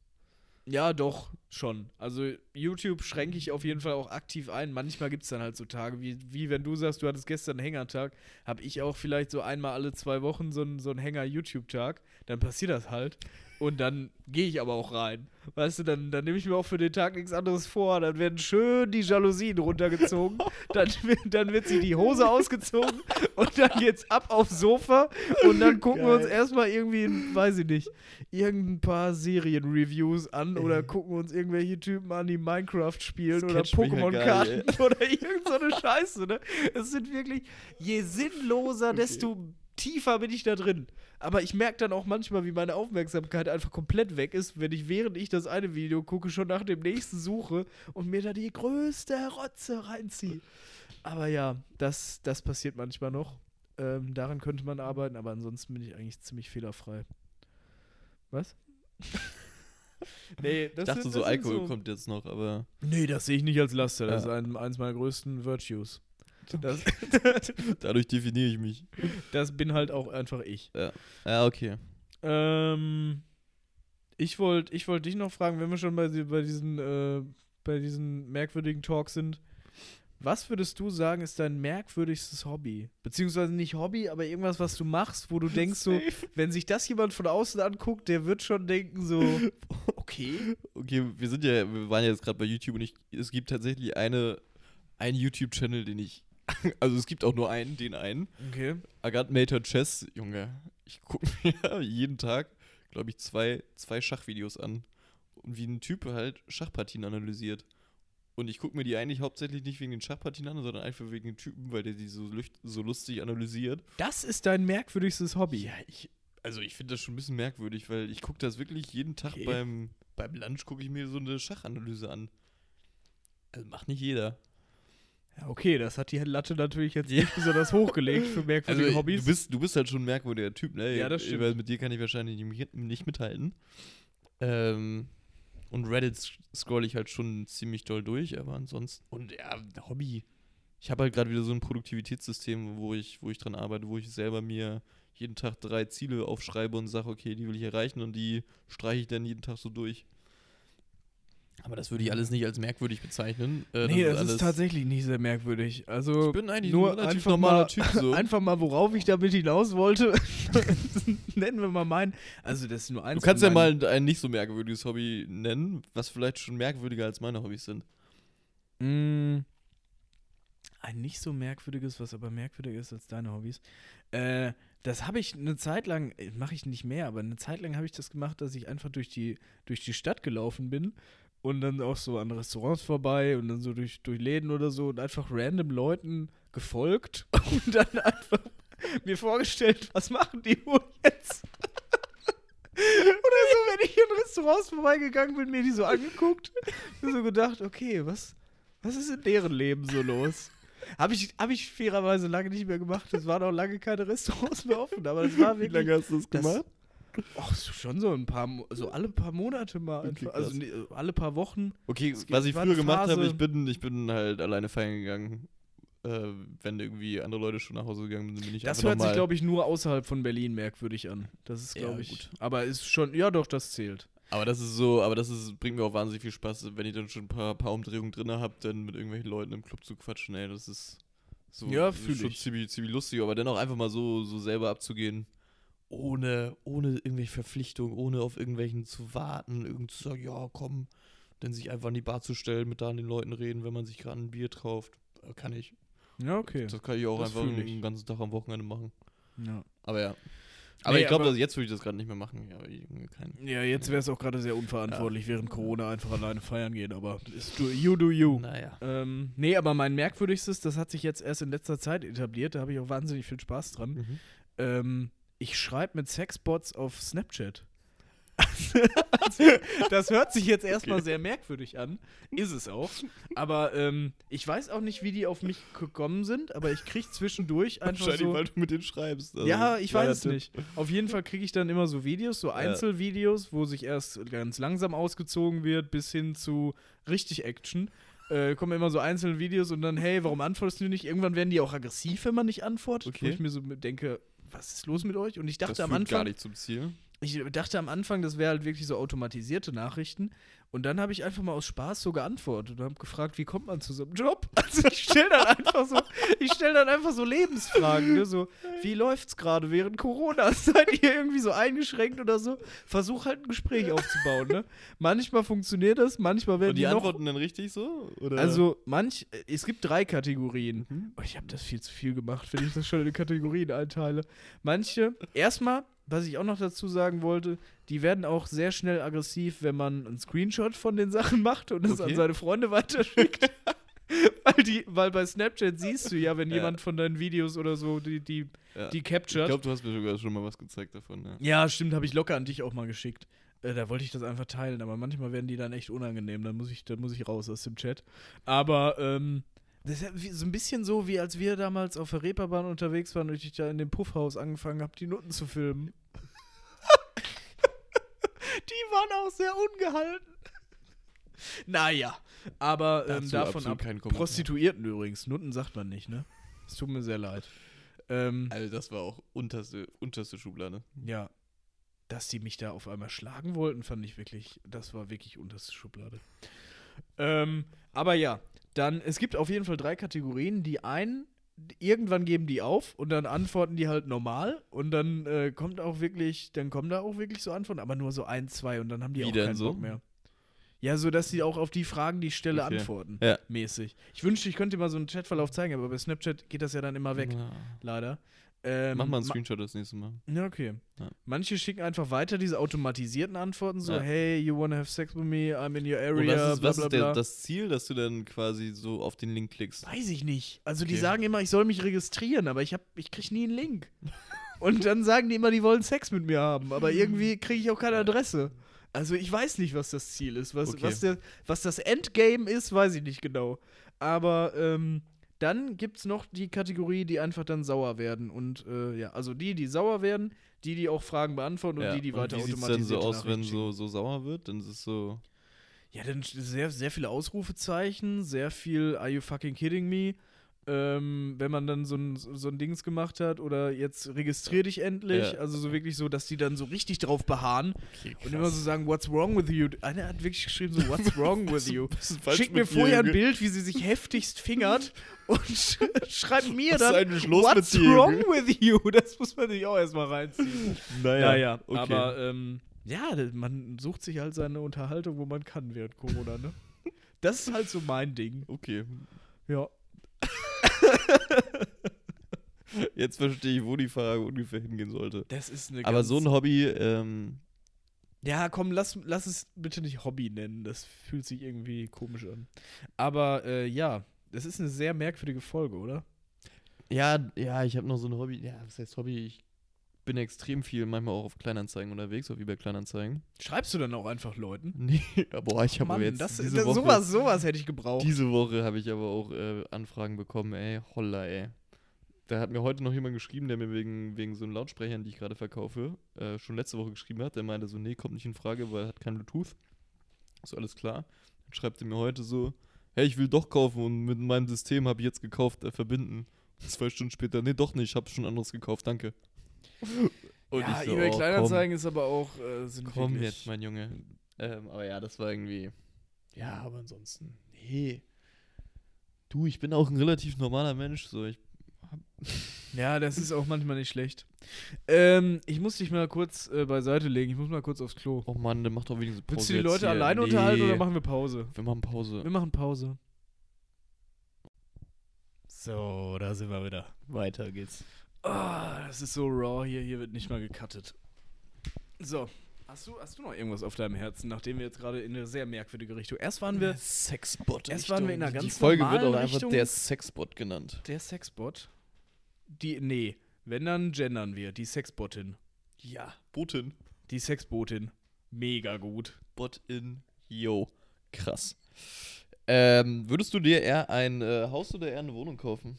Ja, doch, schon. Also YouTube schränke ich auf jeden Fall auch aktiv ein. Manchmal gibt es dann halt so Tage, wie, wie wenn du sagst, du hattest gestern einen Hängertag, habe ich auch vielleicht so einmal alle zwei Wochen so einen, so einen Hänger-YouTube-Tag. Dann passiert das halt. Und dann gehe ich aber auch rein. Weißt du, dann, dann nehme ich mir auch für den Tag nichts anderes vor. Dann werden schön die Jalousien runtergezogen. [laughs] dann, wird- dann wird sich die Hose ausgezogen. Und dann geht's ab aufs Sofa. Und dann [laughs] gucken wir uns Geil. erstmal irgendwie, weiß ich nicht, irgendein paar Serienreviews an. Oder gucken uns irgendwelche Typen an, die Minecraft spielen. Das Oder geil, Pokémon-Karten. oder irgend so eine Scheiße, ne? Es sind wirklich, je sinnloser, desto tiefer bin ich da drin. Aber ich merke dann auch manchmal, wie meine Aufmerksamkeit einfach komplett weg ist, wenn ich, während ich das eine Video gucke, schon nach dem nächsten suche und mir da die größte Rotze reinziehe. Aber ja, das, das passiert manchmal noch. Ähm, daran könnte man arbeiten, aber ansonsten bin ich eigentlich ziemlich fehlerfrei. Was? [laughs] nee, das Ich dachte sind- so, das sind Alkohol kommt jetzt noch, aber Nee, das sehe ich nicht als Laster. Das Ja. ist ein, eins meiner größten Virtues. Das, [laughs] dadurch definiere ich mich. das bin halt auch einfach ich. Ja, okay. Ähm, ich wollte ich wollt dich noch fragen, wenn wir schon bei, bei, diesen, äh, bei diesen merkwürdigen Talks sind. Was würdest du sagen, ist dein merkwürdigstes Hobby? Beziehungsweise nicht Hobby, aber irgendwas, was du machst, wo du denkst, so, wenn sich das jemand von außen anguckt, der wird schon denken, so, [laughs] okay. Okay, wir sind ja, wir waren ja jetzt gerade bei YouTube und ich, es gibt tatsächlich eine, einen YouTube-Channel, den ich, [laughs] also es gibt auch nur einen, den einen. Okay. Agat Mater Chess, Junge, ich gucke [laughs] mir jeden Tag, glaube ich, zwei, zwei Schachvideos an. Und wie ein Typ halt Schachpartien analysiert. Und ich gucke mir die eigentlich hauptsächlich nicht wegen den Schachpartien an, sondern einfach wegen dem Typen, weil der die so, so lustig analysiert. Das ist dein merkwürdigstes Hobby. Ja, ich, also ich finde das schon ein bisschen merkwürdig, weil ich gucke das wirklich jeden Tag Okay. beim, beim Lunch, gucke ich mir so eine Schachanalyse an. Also macht nicht jeder. Ja, okay, das hat die Latte natürlich jetzt nicht besonders hochgelegt für merkwürdige Also Hobbys. du bist, du bist halt schon ein merkwürdiger Typ, ne? Ja, das stimmt. Weil mit dir kann ich wahrscheinlich nicht- mithalten. Ähm, und Reddit scroll ich halt schon ziemlich doll durch, aber ansonsten. Und ja, Hobby. Ich habe halt gerade wieder so ein Produktivitätssystem, wo ich, wo ich dran arbeite, wo ich selber mir jeden Tag drei Ziele aufschreibe und sage, okay, die will ich erreichen und die streiche ich dann jeden Tag so durch. Aber das würde ich alles nicht als merkwürdig bezeichnen. Äh, nee, das alles- ist tatsächlich nicht sehr merkwürdig. Also Ich bin eigentlich nur ein relativ einfach normaler mal, Typ so. [laughs] Einfach mal, worauf ich damit hinaus wollte. [laughs] Nennen wir mal meinen. Also, das ist nur eins. Du kannst ja mal ein nicht so merkwürdiges Hobby nennen, was vielleicht schon merkwürdiger als meine Hobbys sind. Mm, ein nicht so merkwürdiges, was aber merkwürdiger ist als deine Hobbys. Äh, das habe ich eine Zeit lang, mache ich nicht mehr, aber eine Zeit lang habe ich das gemacht, dass ich einfach durch die, durch die Stadt gelaufen bin und dann auch so an Restaurants vorbei und dann so durch, durch Läden oder so und einfach random Leuten gefolgt [laughs] und dann einfach mir vorgestellt, was machen die wohl jetzt? [laughs] Oder so, wenn ich in Restaurants vorbeigegangen bin, mir die so angeguckt, mir so gedacht, okay, was, was ist in deren Leben so los? Habe ich, hab ich fairerweise lange nicht mehr gemacht. Es waren auch lange keine Restaurants mehr offen, aber es war wirklich. hast du das das- Och, so schon so ein paar, so alle paar Monate mal. Okay, also nee, alle paar Wochen. Okay, was ich früher gemacht habe, ich bin, ich bin halt alleine feiern gegangen. Äh, wenn irgendwie andere Leute schon nach Hause gegangen sind, bin ich Das hört sich, glaube ich, nur außerhalb von Berlin merkwürdig an. Das ist, glaube Ja, ich. gut. Aber ist schon, ja doch, das zählt. Aber das ist so, aber das ist, bringt mir auch wahnsinnig viel Spaß, wenn ich dann schon ein paar, paar Umdrehungen drin habe, dann mit irgendwelchen Leuten im Club zu quatschen, ey, das ist so Ja, das ist schon ich. ziemlich, ziemlich lustig, aber dann auch einfach mal so, so selber abzugehen, ohne, ohne irgendwelche Verpflichtungen, ohne auf irgendwelchen zu warten, irgendwie zu sagen, ja, komm, dann sich einfach in die Bar zu stellen, mit da an den Leuten reden, wenn man sich gerade ein Bier kauft, Äh, kann ich. Ja, okay. Das kann ich auch Das einfach den ganzen Tag am Wochenende machen. Ja. Aber ja. Aber Nee, ich glaube, dass jetzt würde ich das gerade nicht mehr machen. Ja, Ja, jetzt wäre es auch gerade sehr unverantwortlich, während Corona einfach alleine feiern gehen, aber ist du, you do you. Naja. Ähm, nee, aber mein merkwürdigstes, das hat sich jetzt erst in letzter Zeit etabliert, da habe ich auch wahnsinnig viel Spaß dran. Mhm. Ähm, ich schreibe mit Sexbots auf Snapchat. also, [laughs] das hört sich jetzt erstmal sehr merkwürdig an, ist es auch. Aber ähm, ich weiß auch nicht, wie die auf mich gekommen sind, aber ich kriege zwischendurch einfach Wahrscheinlich, so. weil du mit denen schreibst. Also, Ja, ich weiß es nicht. Auf jeden Fall kriege ich dann immer so Videos, so Einzelvideos, wo sich erst ganz langsam ausgezogen wird, bis hin zu richtig Action. Äh, kommen immer so einzelne Videos und dann, hey, warum antwortest du nicht? Irgendwann werden die auch aggressiv, wenn man nicht antwortet. Wo Okay. ich mir so denke, was ist los mit euch? Und ich Das dachte am führt Anfang, gar nicht zum Ziel. Ich dachte am Anfang, das wäre halt wirklich so automatisierte Nachrichten. Und dann habe ich einfach mal aus Spaß so geantwortet und habe gefragt, wie kommt man zu so einem Job? [laughs] Also ich stelle dann einfach so, ich stelle dann einfach so Lebensfragen, ne? So, wie läuft's gerade während Corona? [laughs] Seid ihr irgendwie so eingeschränkt oder so? Versuch halt ein Gespräch aufzubauen, ne? Manchmal funktioniert das, manchmal werden Und die, die noch, antworten dann richtig so? Oder? Also manch, es gibt drei Kategorien. Mhm. Oh, ich habe das viel zu viel gemacht, wenn ich das schon in Kategorien einteile. Manche, erstmal, was ich auch noch dazu sagen wollte, die werden auch sehr schnell aggressiv, wenn man einen Screenshot von den Sachen macht und es Okay. an seine Freunde weiterschickt. [laughs] weil, die, weil bei Snapchat siehst du ja, wenn Ja. jemand von deinen Videos oder so die, die, ja. die ich captured. glaube, du hast mir sogar schon mal was gezeigt davon. Ja. Ja, stimmt, habe ich locker an dich auch mal geschickt. Äh, da wollte ich das einfach teilen, aber manchmal werden die dann echt unangenehm. Dann muss ich, dann muss ich raus aus dem Chat. Aber ähm, das ist so ein bisschen so, wie als wir damals auf der Reeperbahn unterwegs waren und ich da in dem Puffhaus angefangen habe, die Nutten zu filmen. [laughs] die waren auch sehr ungehalten. Naja, aber ähm, davon ab. Prostituierten übrigens. Nutten sagt man nicht, ne? Es tut mir sehr leid. Ähm, Also, das war auch unterste, unterste Schublade. ja. Dass die mich da auf einmal schlagen wollten, fand ich wirklich, das war wirklich unterste Schublade. Ähm, aber ja, dann, es gibt auf jeden Fall drei Kategorien. Die einen, irgendwann geben die auf und dann antworten die halt normal und dann äh, kommt auch wirklich, dann kommen da auch wirklich so Antworten, aber nur so ein, zwei und dann haben die Wie auch keinen so? Bock mehr. Ja, so dass sie auch auf die Fragen, die ich stelle, Okay. antworten. Ja. Mäßig. Ich wünschte, ich könnte mal so einen Chatverlauf zeigen, aber bei Snapchat geht das ja dann immer weg, Ja. leider. Ähm, Mach mal einen Screenshot das nächste Mal. ja, okay. Ja. Manche schicken einfach weiter diese automatisierten Antworten, so, Ja. hey, you wanna have sex with me, I'm in your area, Und was ist, bla was bla ist das Ziel, dass du dann quasi so auf den Link klickst? Weiß ich nicht. Also die Okay. sagen immer, ich soll mich registrieren, aber ich, hab, ich krieg nie einen Link. [laughs] Und dann sagen die immer, die wollen Sex mit mir haben, aber irgendwie kriege ich auch keine Adresse. Also ich weiß nicht, was das Ziel ist. Was, Okay. was, der, was das Endgame ist, weiß ich nicht genau. Aber ähm, dann gibt es noch die Kategorie, die einfach dann sauer werden. Und äh, ja, also die, die sauer werden, die, die auch Fragen beantworten und Ja, die, die weiter wie sieht's automatisiert denn so aus, wenn so, so sauer wird? Dann ist es so. Ja, dann sehr, sehr viele Ausrufezeichen, sehr viel Are you fucking kidding me? Ähm, wenn man dann so ein, so ein Dings gemacht hat oder jetzt registrier dich endlich. Ja. Also so wirklich so, dass die dann so richtig drauf beharren und immer so sagen, what's wrong with you? Einer hat wirklich geschrieben so, what's wrong [laughs] with you? Schickt mir vorher ein Bild, wie sie sich heftigst fingert [laughs] und sch schreibt mir dann, what's wrong Junge?" with you? [laughs] Das muss man sich auch erstmal reinziehen. Naja, Naja, okay. aber ähm, ja, man sucht sich halt seine Unterhaltung, wo man kann während Corona, ne? Das ist halt so mein Ding. okay. Ja. [laughs] Jetzt verstehe ich, wo die Frage ungefähr hingehen sollte. Das ist eine Aber so ein Hobby, ähm, Ja, komm, lass, lass es bitte nicht Hobby nennen. Das fühlt sich irgendwie komisch an. Aber äh, ja, das ist eine sehr merkwürdige Folge, oder? ja, ja, ich habe noch so ein Hobby. Ja, was heißt Hobby? Ich bin extrem viel manchmal auch auf Kleinanzeigen unterwegs, auf eBay Kleinanzeigen. Schreibst du dann auch einfach Leuten? [laughs] Nee, boah, ich habe aber jetzt das, diese das, Woche, sowas, sowas hätte ich gebraucht. diese Woche habe ich aber auch äh, Anfragen bekommen, ey, holla, ey. Da hat mir heute noch jemand geschrieben, der mir wegen, wegen so einen Lautsprechern, die ich gerade verkaufe, äh, schon letzte Woche geschrieben hat. Der meinte so, nee, kommt nicht in Frage, weil er hat kein Bluetooth. So, alles klar. Dann schreibt er mir heute so, hey, ich will doch kaufen und mit meinem System habe ich jetzt gekauft, äh, verbinden. Zwei Stunden später, nee, doch nicht, ich habe schon anderes gekauft, danke. Und ja, so, eBay oh, Kleinanzeigen ist aber auch äh, sind Komm, komm wirklich- jetzt, mein Junge. Ähm, aber ja, das war irgendwie. Ja, aber ansonsten, nee. Du, ich bin auch ein relativ normaler Mensch, so ich. [laughs] Ja, das ist auch manchmal nicht schlecht. Ähm, ich muss dich mal kurz äh, beiseite legen. Ich muss mal kurz aufs Klo. Oh Mann, dann mach doch wenigstens Pause. Willst du die Leute hier. alleine nee. unterhalten oder machen wir Pause? Wir machen Pause. Wir machen Pause. So, da sind wir wieder. Weiter geht's. Ah, das ist so raw hier. Hier wird nicht mal gecuttet. So. Hast du, hast du noch irgendwas auf deinem Herzen, nachdem wir jetzt gerade in eine sehr merkwürdige Richtung. Erst waren wir Sexbot. Erst waren wir in einer Die ganz Folge wird auch einfach Richtung. der Sexbot genannt. der Sexbot. Die, nee, wenn dann gendern wir. Die Sexbotin. Ja, Botin. Die Sexbotin. Mega gut. Bot in Yo. Krass. Ähm, würdest du dir eher ein äh, Haus oder eher eine Wohnung kaufen?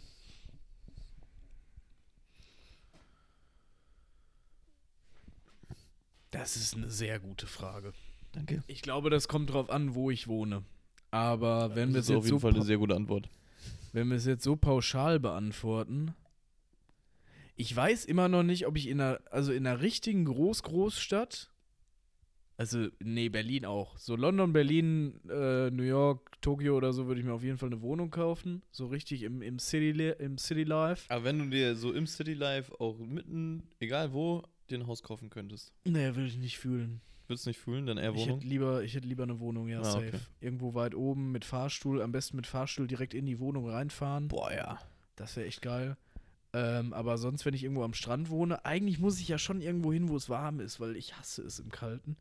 Das ist eine sehr gute Frage. Danke. Ich glaube, das kommt drauf an, wo ich wohne. Aber wenn wir es ist auf jetzt, jeden so Fall eine sehr gute Antwort. wenn wir es jetzt so pauschal beantworten. Ich weiß immer noch nicht, ob ich in einer, also in einer richtigen Groß-Großstadt, also, nee, Berlin auch. So London, Berlin, äh, New York, Tokio oder so würde ich mir auf jeden Fall eine Wohnung kaufen. So richtig im, im, City, im City Life. Aber wenn du dir so im City Life auch mitten, egal wo, dir ein Haus kaufen könntest, Nee, würde ich nicht fühlen. würdest du nicht fühlen, dann eher Ich Wohnung? hätte lieber, ich hätte lieber eine Wohnung, ja, Ah, safe. okay. Irgendwo weit oben mit Fahrstuhl, am besten mit Fahrstuhl direkt in die Wohnung reinfahren. Boah, ja. Das wäre echt geil. Ähm, aber sonst, wenn ich irgendwo am Strand wohne, eigentlich muss ich ja schon irgendwo hin, wo es warm ist, weil ich hasse es im Kalten.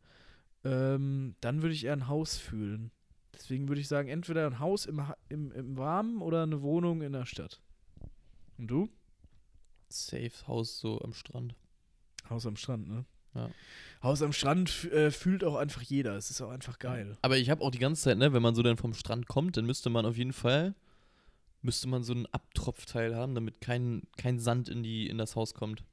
Ähm, dann würde ich eher ein Haus fühlen. Deswegen würde ich sagen, entweder ein Haus im, Ha- im, im Warmen oder eine Wohnung in der Stadt. Und du? Safe Haus so am Strand. Haus am Strand, ne? Ja. Haus am Strand äh, fühlt auch einfach jeder. Es ist auch einfach geil. Aber ich habe auch die ganze Zeit, ne, wenn man so dann vom Strand kommt, dann müsste man auf jeden Fall, müsste man so einen Abtropfteil haben, damit kein, kein Sand in, die, in das Haus kommt.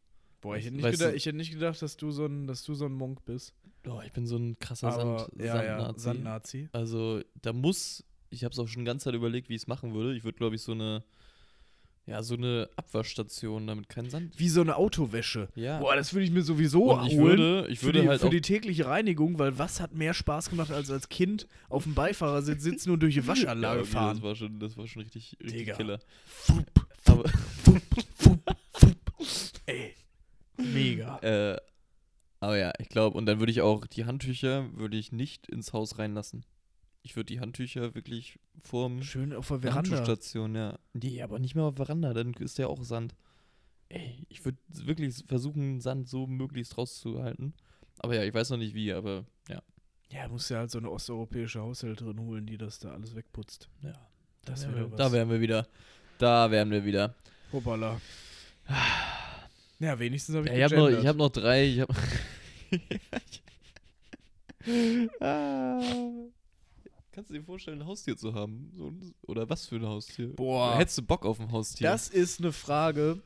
Boah, ich hätte nicht, Weißt gedacht, du- ich hätte nicht gedacht, dass du so ein, dass du so ein Monk bist. Oh, ich bin so ein krasser Aber, Sand, ja, ja, Sandnazi. Sandnazi. Also da muss, ich habe es auch schon die ganze Zeit überlegt, wie ich es machen würde. Ich würde, glaube ich, so eine, ja, so eine Abwaschstation, damit kein Sand. Wie so eine Autowäsche. Ja. Boah, das würde ich mir sowieso Und ich holen. würde, ich für würde die, halt für die tägliche Reinigung, weil was hat mehr Spaß gemacht, als als Kind auf dem Beifahrersitz sitzen und durch die [laughs] Waschanlage ja, fahren? Das war schon, das war schon richtig, richtig Digga. Killer. Fup, Aber, fup, fup, fup. Ey, mega. äh, aber ja, ich glaube, und dann würde ich auch die Handtücher würde ich nicht ins Haus reinlassen. Ich würde die Handtücher wirklich vorm Schön auf der Veranda. Handschuhstation, ja. Nee, aber nicht mehr auf Veranda, dann ist ja auch Sand. Ey, ich würde wirklich versuchen, Sand so möglichst rauszuhalten. Aber ja, ich weiß noch nicht wie, aber ja. Ja, musst ja halt so eine osteuropäische Haushälterin holen, die das da alles wegputzt. ja Das da, wäre wir, was. da wären wir wieder. Da wären wir wieder. Hoppala. [sighs] Ja, wenigstens habe ich Ja, ich habe noch, ich hab noch drei. Ich hab [laughs] [laughs] Ah. Kannst du dir vorstellen, ein Haustier zu haben? So, oder was für ein Haustier? Boah. Hättest du Bock auf ein Haustier? Das ist eine Frage,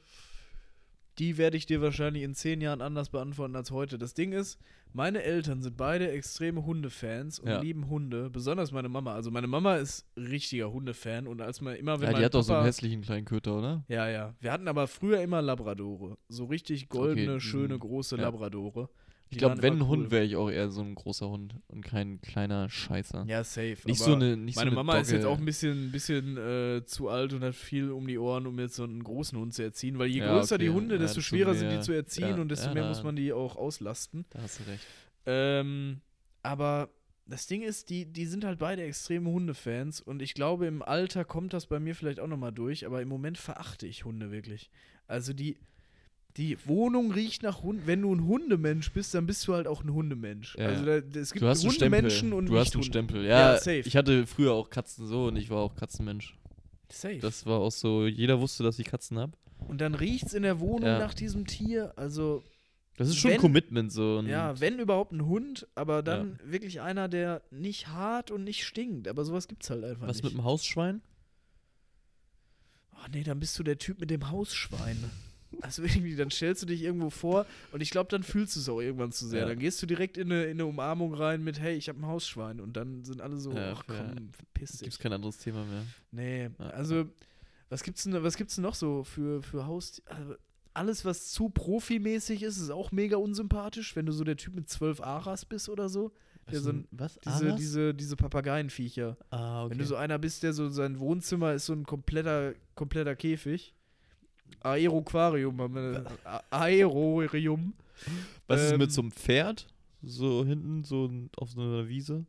die werde ich dir wahrscheinlich in zehn Jahren anders beantworten als heute. Das Ding ist, meine Eltern sind beide extreme Hundefans und Ja. lieben Hunde, besonders meine Mama. Also meine Mama ist richtiger Hundefan und als man immer, wenn ja, die hat doch so einen Papa- hässlichen kleinen Köter, oder? Ja, ja. Wir hatten aber früher immer Labradore. So richtig goldene, Okay, schöne, mhm. große Ja. Labradore. Ich Die glaube, wenn ein Hund cool. wäre ich auch eher so ein großer Hund und kein kleiner Scheißer. Ja, safe. nicht so eine, nicht meine so eine Mama ist jetzt Dogge. auch ein bisschen, bisschen äh, zu alt und hat viel um die Ohren, um jetzt so einen großen Hund zu erziehen. Weil je Ja, größer die okay. Hunde, Ja, desto schwerer sind die zu erziehen ja, und desto mehr muss man die auch auslasten. Da hast du recht. Ähm, aber das Ding ist, die, die sind halt beide extreme Hundefans und ich glaube, im Alter kommt das bei mir vielleicht auch nochmal durch, aber im Moment verachte ich Hunde wirklich. Also die, die Wohnung riecht nach Hund. Wenn du ein Hundemensch bist, dann bist du halt auch ein Hundemensch. Ja. Also da, es gibt Du hast. Hundemenschen und du hast einen. Stempel. Ja, Ja, safe. ich hatte früher auch Katzen so und ich war auch Katzenmensch. Safe. Das war auch so, jeder wusste, dass ich Katzen habe. und dann riecht's in der Wohnung Ja. nach diesem Tier. Also Das ist schon Wenn- ein Commitment so. Und Ja, wenn überhaupt ein Hund, aber dann wirklich einer, der nicht hart und nicht stinkt. Aber sowas gibt's halt einfach was nicht. mit dem Hausschwein? Ach nee, dann bist du der Typ mit dem Hausschwein. Also irgendwie, dann stellst du dich irgendwo vor und ich glaube, dann fühlst du es auch irgendwann zu sehr. Ja. Dann gehst du direkt in eine, in eine Umarmung rein mit, hey, ich habe ein Hausschwein. Und dann sind alle so, Ja, ach komm, verpiss Gibt dich. es kein anderes Thema mehr. Nee, Ja. also, was gibt's denn, was gibt's denn noch so für, für Haus... Also, alles, was zu profimäßig ist, ist auch mega unsympathisch, wenn du so der Typ mit zwölf Aras bist oder so. Ja, so ein- was? Diese, diese, diese Papageienviecher. ah, okay. Wenn du so einer bist, der so sein Wohnzimmer ist so ein kompletter, kompletter Käfig. Aeroquarium haben wir. Aerorium. was ist ähm, mit so einem Pferd? So hinten, so auf so einer Wiese?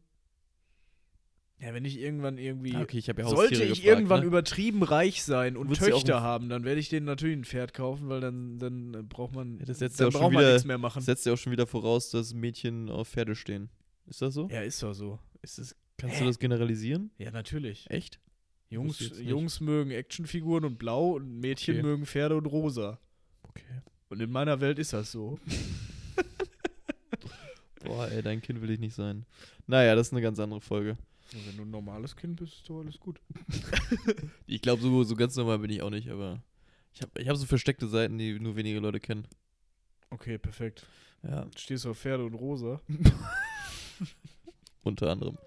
Ja, wenn ich irgendwann irgendwie. Ah, okay, ich ja Sollte ich gefragt, irgendwann ne? übertrieben reich sein und Würdest Töchter haben, dann werde ich denen natürlich ein Pferd kaufen, weil dann, dann braucht man. Ja, das setzt dann ja auch schon braucht man wieder- nichts mehr machen. Das setzt ja auch schon wieder voraus, dass Mädchen auf Pferde stehen. Ist das so? Ja, ist doch so. Ist das, kannst Hä? du das generalisieren? Ja, natürlich. Echt? Jungs. Jungs mögen Actionfiguren und blau und Mädchen Okay. mögen Pferde und rosa. Okay. Und in meiner Welt ist das so. [laughs] Boah, ey, dein Kind will ich nicht sein. Naja, das ist eine ganz andere Folge. Und wenn du ein normales Kind bist, ist doch alles gut. [laughs] Ich glaube, so, so ganz normal bin ich auch nicht, aber ich habe ich hab so versteckte Seiten, die nur wenige Leute kennen. Okay, perfekt. Ja, Stehst du auf Pferde und rosa? [laughs] unter anderem.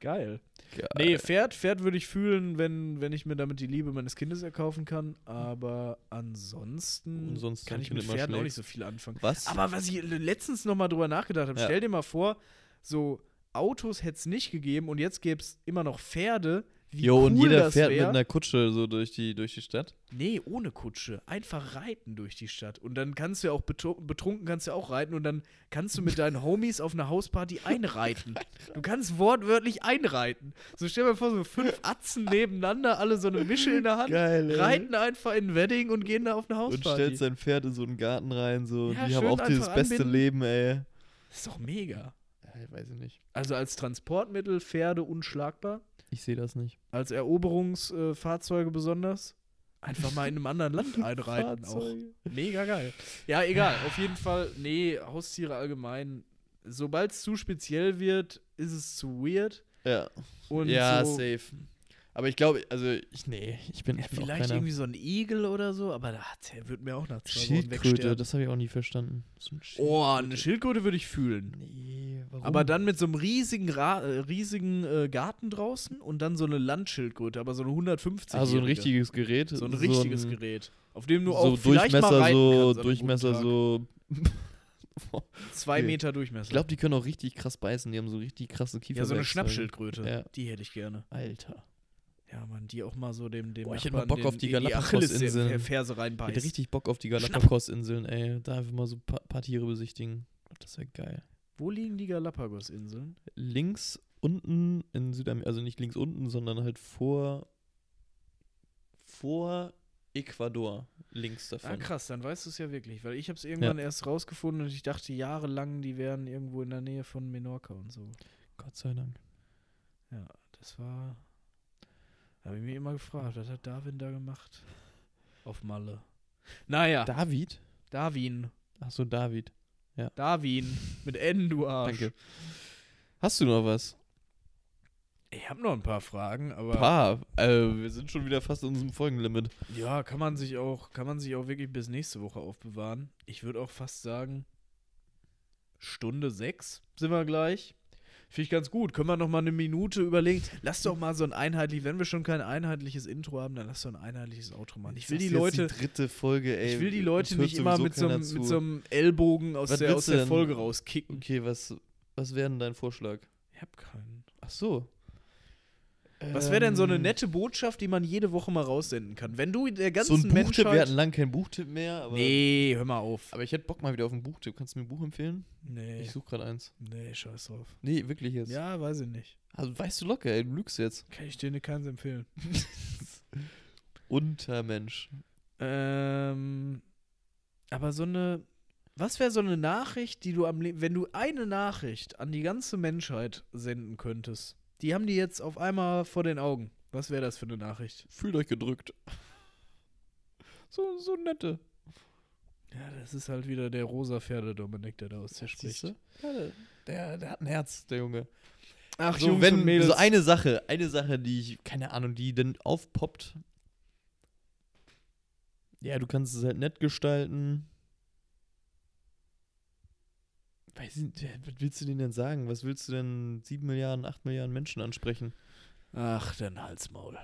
Geil. Geil. Nee, Pferd, Pferd würde ich fühlen, wenn, wenn ich mir damit die Liebe meines Kindes erkaufen kann. Aber ansonsten, Ansonsten kann ich mit Pferden auch nicht so viel anfangen. Was? Aber was ich letztens noch mal drüber nachgedacht habe, Ja. stell dir mal vor, so Autos hätte es nicht gegeben und jetzt gäbe es immer noch Pferde. Wie jo, cool und jeder fährt mit wär. einer Kutsche so durch die, durch die Stadt. Nee, ohne Kutsche. Einfach reiten durch die Stadt. Und dann kannst du ja auch betru- betrunken kannst du ja auch reiten und dann kannst du mit deinen Homies auf einer Hausparty [laughs] einreiten. Du kannst wortwörtlich einreiten. So stell dir mal vor, so fünf Atzen nebeneinander, alle so eine Mische in der Hand, Geil, reiten einfach in ein Wedding und gehen da auf eine Und Hausparty. stellt sein Pferd in so einen Garten rein, so. Ja, die haben auch dieses einfach beste anbinden. Leben, ey. das ist doch mega. Ich weiß ich nicht. Also als Transportmittel Pferde unschlagbar. Ich sehe das nicht. Als Eroberungsfahrzeuge äh, besonders. Einfach mal in einem anderen Land [laughs] einreiten auch. Mega geil. Ja, egal. Auf jeden Fall, nee, Haustiere allgemein. Sobald es zu speziell wird, ist es zu weird. Ja. Und ja, so, safe. Aber ich glaube, also ich, nee, ich bin, Ja, ich bin vielleicht irgendwie so ein Igel oder so, aber da- der wird mir auch nach zwei Wochen Schildkröte, wegsterben. das habe ich auch nie verstanden. So ein Oh, eine Schildkröte. Würde ich fühlen. Nee, warum? Aber dann mit so einem riesigen, Ra äh, riesigen äh, Garten draußen und dann so eine Landschildkröte, aber so eine 150 Ah, so ein richtiges Gerät. So ein richtiges ein, Gerät. Auf dem du So auch vielleicht Durchmesser, mal reiten so, kannst Durchmesser, so. Zwei okay. Meter Durchmesser. Ich glaube, die können auch richtig krass beißen. Die haben so richtig krasse Kiefer. ja, so eine Schnappschildkröte. Ja. Die hätte ich gerne. Alter. Ja, man, die auch mal so dem, dem Boah, ich hätte mal Bock auf die in Galapagos-Inseln. Ich reinbeißt. hätte richtig Bock auf die Galapagos-Inseln, ey. Da einfach mal so ein paar, paar Tiere besichtigen. Das wäre geil. Wo liegen die Galapagos-Inseln? Links unten in Südamerika, also nicht links unten, sondern halt vor vor Ecuador links Ah, davon. krass, dann weißt du es ja wirklich, weil ich habe es irgendwann erst rausgefunden und ich dachte jahrelang, die wären irgendwo in der Nähe von Menorca und so. Gott sei Dank. Ja, das war. Habe ich mir immer gefragt, was hat Darwin da gemacht? Auf Malle. Naja, David? Darwin. Ach so, David. Darwin. Mit N, du Arsch. Danke. Hast du noch was? Ich habe noch ein paar Fragen, aber. Paar. Äh, wir sind schon wieder fast in unserem Folgenlimit. Ja, kann man sich auch, kann man sich auch wirklich bis nächste Woche aufbewahren. Ich würde auch fast sagen, Stunde sechs sind wir gleich. Finde ich ganz gut. Können wir noch mal eine Minute überlegen. Lass doch mal so ein einheitlich, wenn wir schon kein einheitliches Intro haben, dann lass doch ein einheitliches Outro machen. Ich will Das die Leute, Die dritte Folge, ey. ich will die Leute nicht immer mit so, einem, mit so einem Ellbogen aus Was der, aus der? Folge rauskicken. Okay, was, was wäre denn dein Vorschlag? Ich hab keinen. Ach so. Was wäre denn so eine Ähm, nette Botschaft, die man jede Woche mal raussenden kann? Wenn du der So ganzen ein Buchtipp, Menschheit... wir hatten lange keinen Buchtipp mehr, aber. nee, hör mal auf. Aber ich hätte Bock mal wieder auf einen Buchtipp. Kannst du mir ein Buch empfehlen? Nee, Ich suche gerade eins. nee, scheiß drauf. Nee, wirklich jetzt. Ja, weiß ich nicht. Also weißt du locker, ey, du lügst jetzt. Kann ich dir ne- keins empfehlen. [laughs] Untermensch. Ähm, aber so eine, was wäre so eine Nachricht, die du am Leben, wenn du eine Nachricht an die ganze Menschheit senden könntest, die haben die jetzt auf einmal vor den Augen. Was wäre das für eine Nachricht? Fühlt euch gedrückt. So, so nette. Ja, das ist halt wieder der rosa Pferde-Dominik, der da aus dir spricht. Ja, der, der, der hat ein Herz, der Junge. Ach, so, Jungs wenn Mädels. so eine Sache, eine Sache, die ich, keine Ahnung, die dann aufpoppt. Ja, du kannst es halt nett gestalten. Weiß ich nicht, was willst du denen denn sagen? Was willst du denn 7 Milliarden, 8 Milliarden Menschen ansprechen? Ach, dein Halsmaul.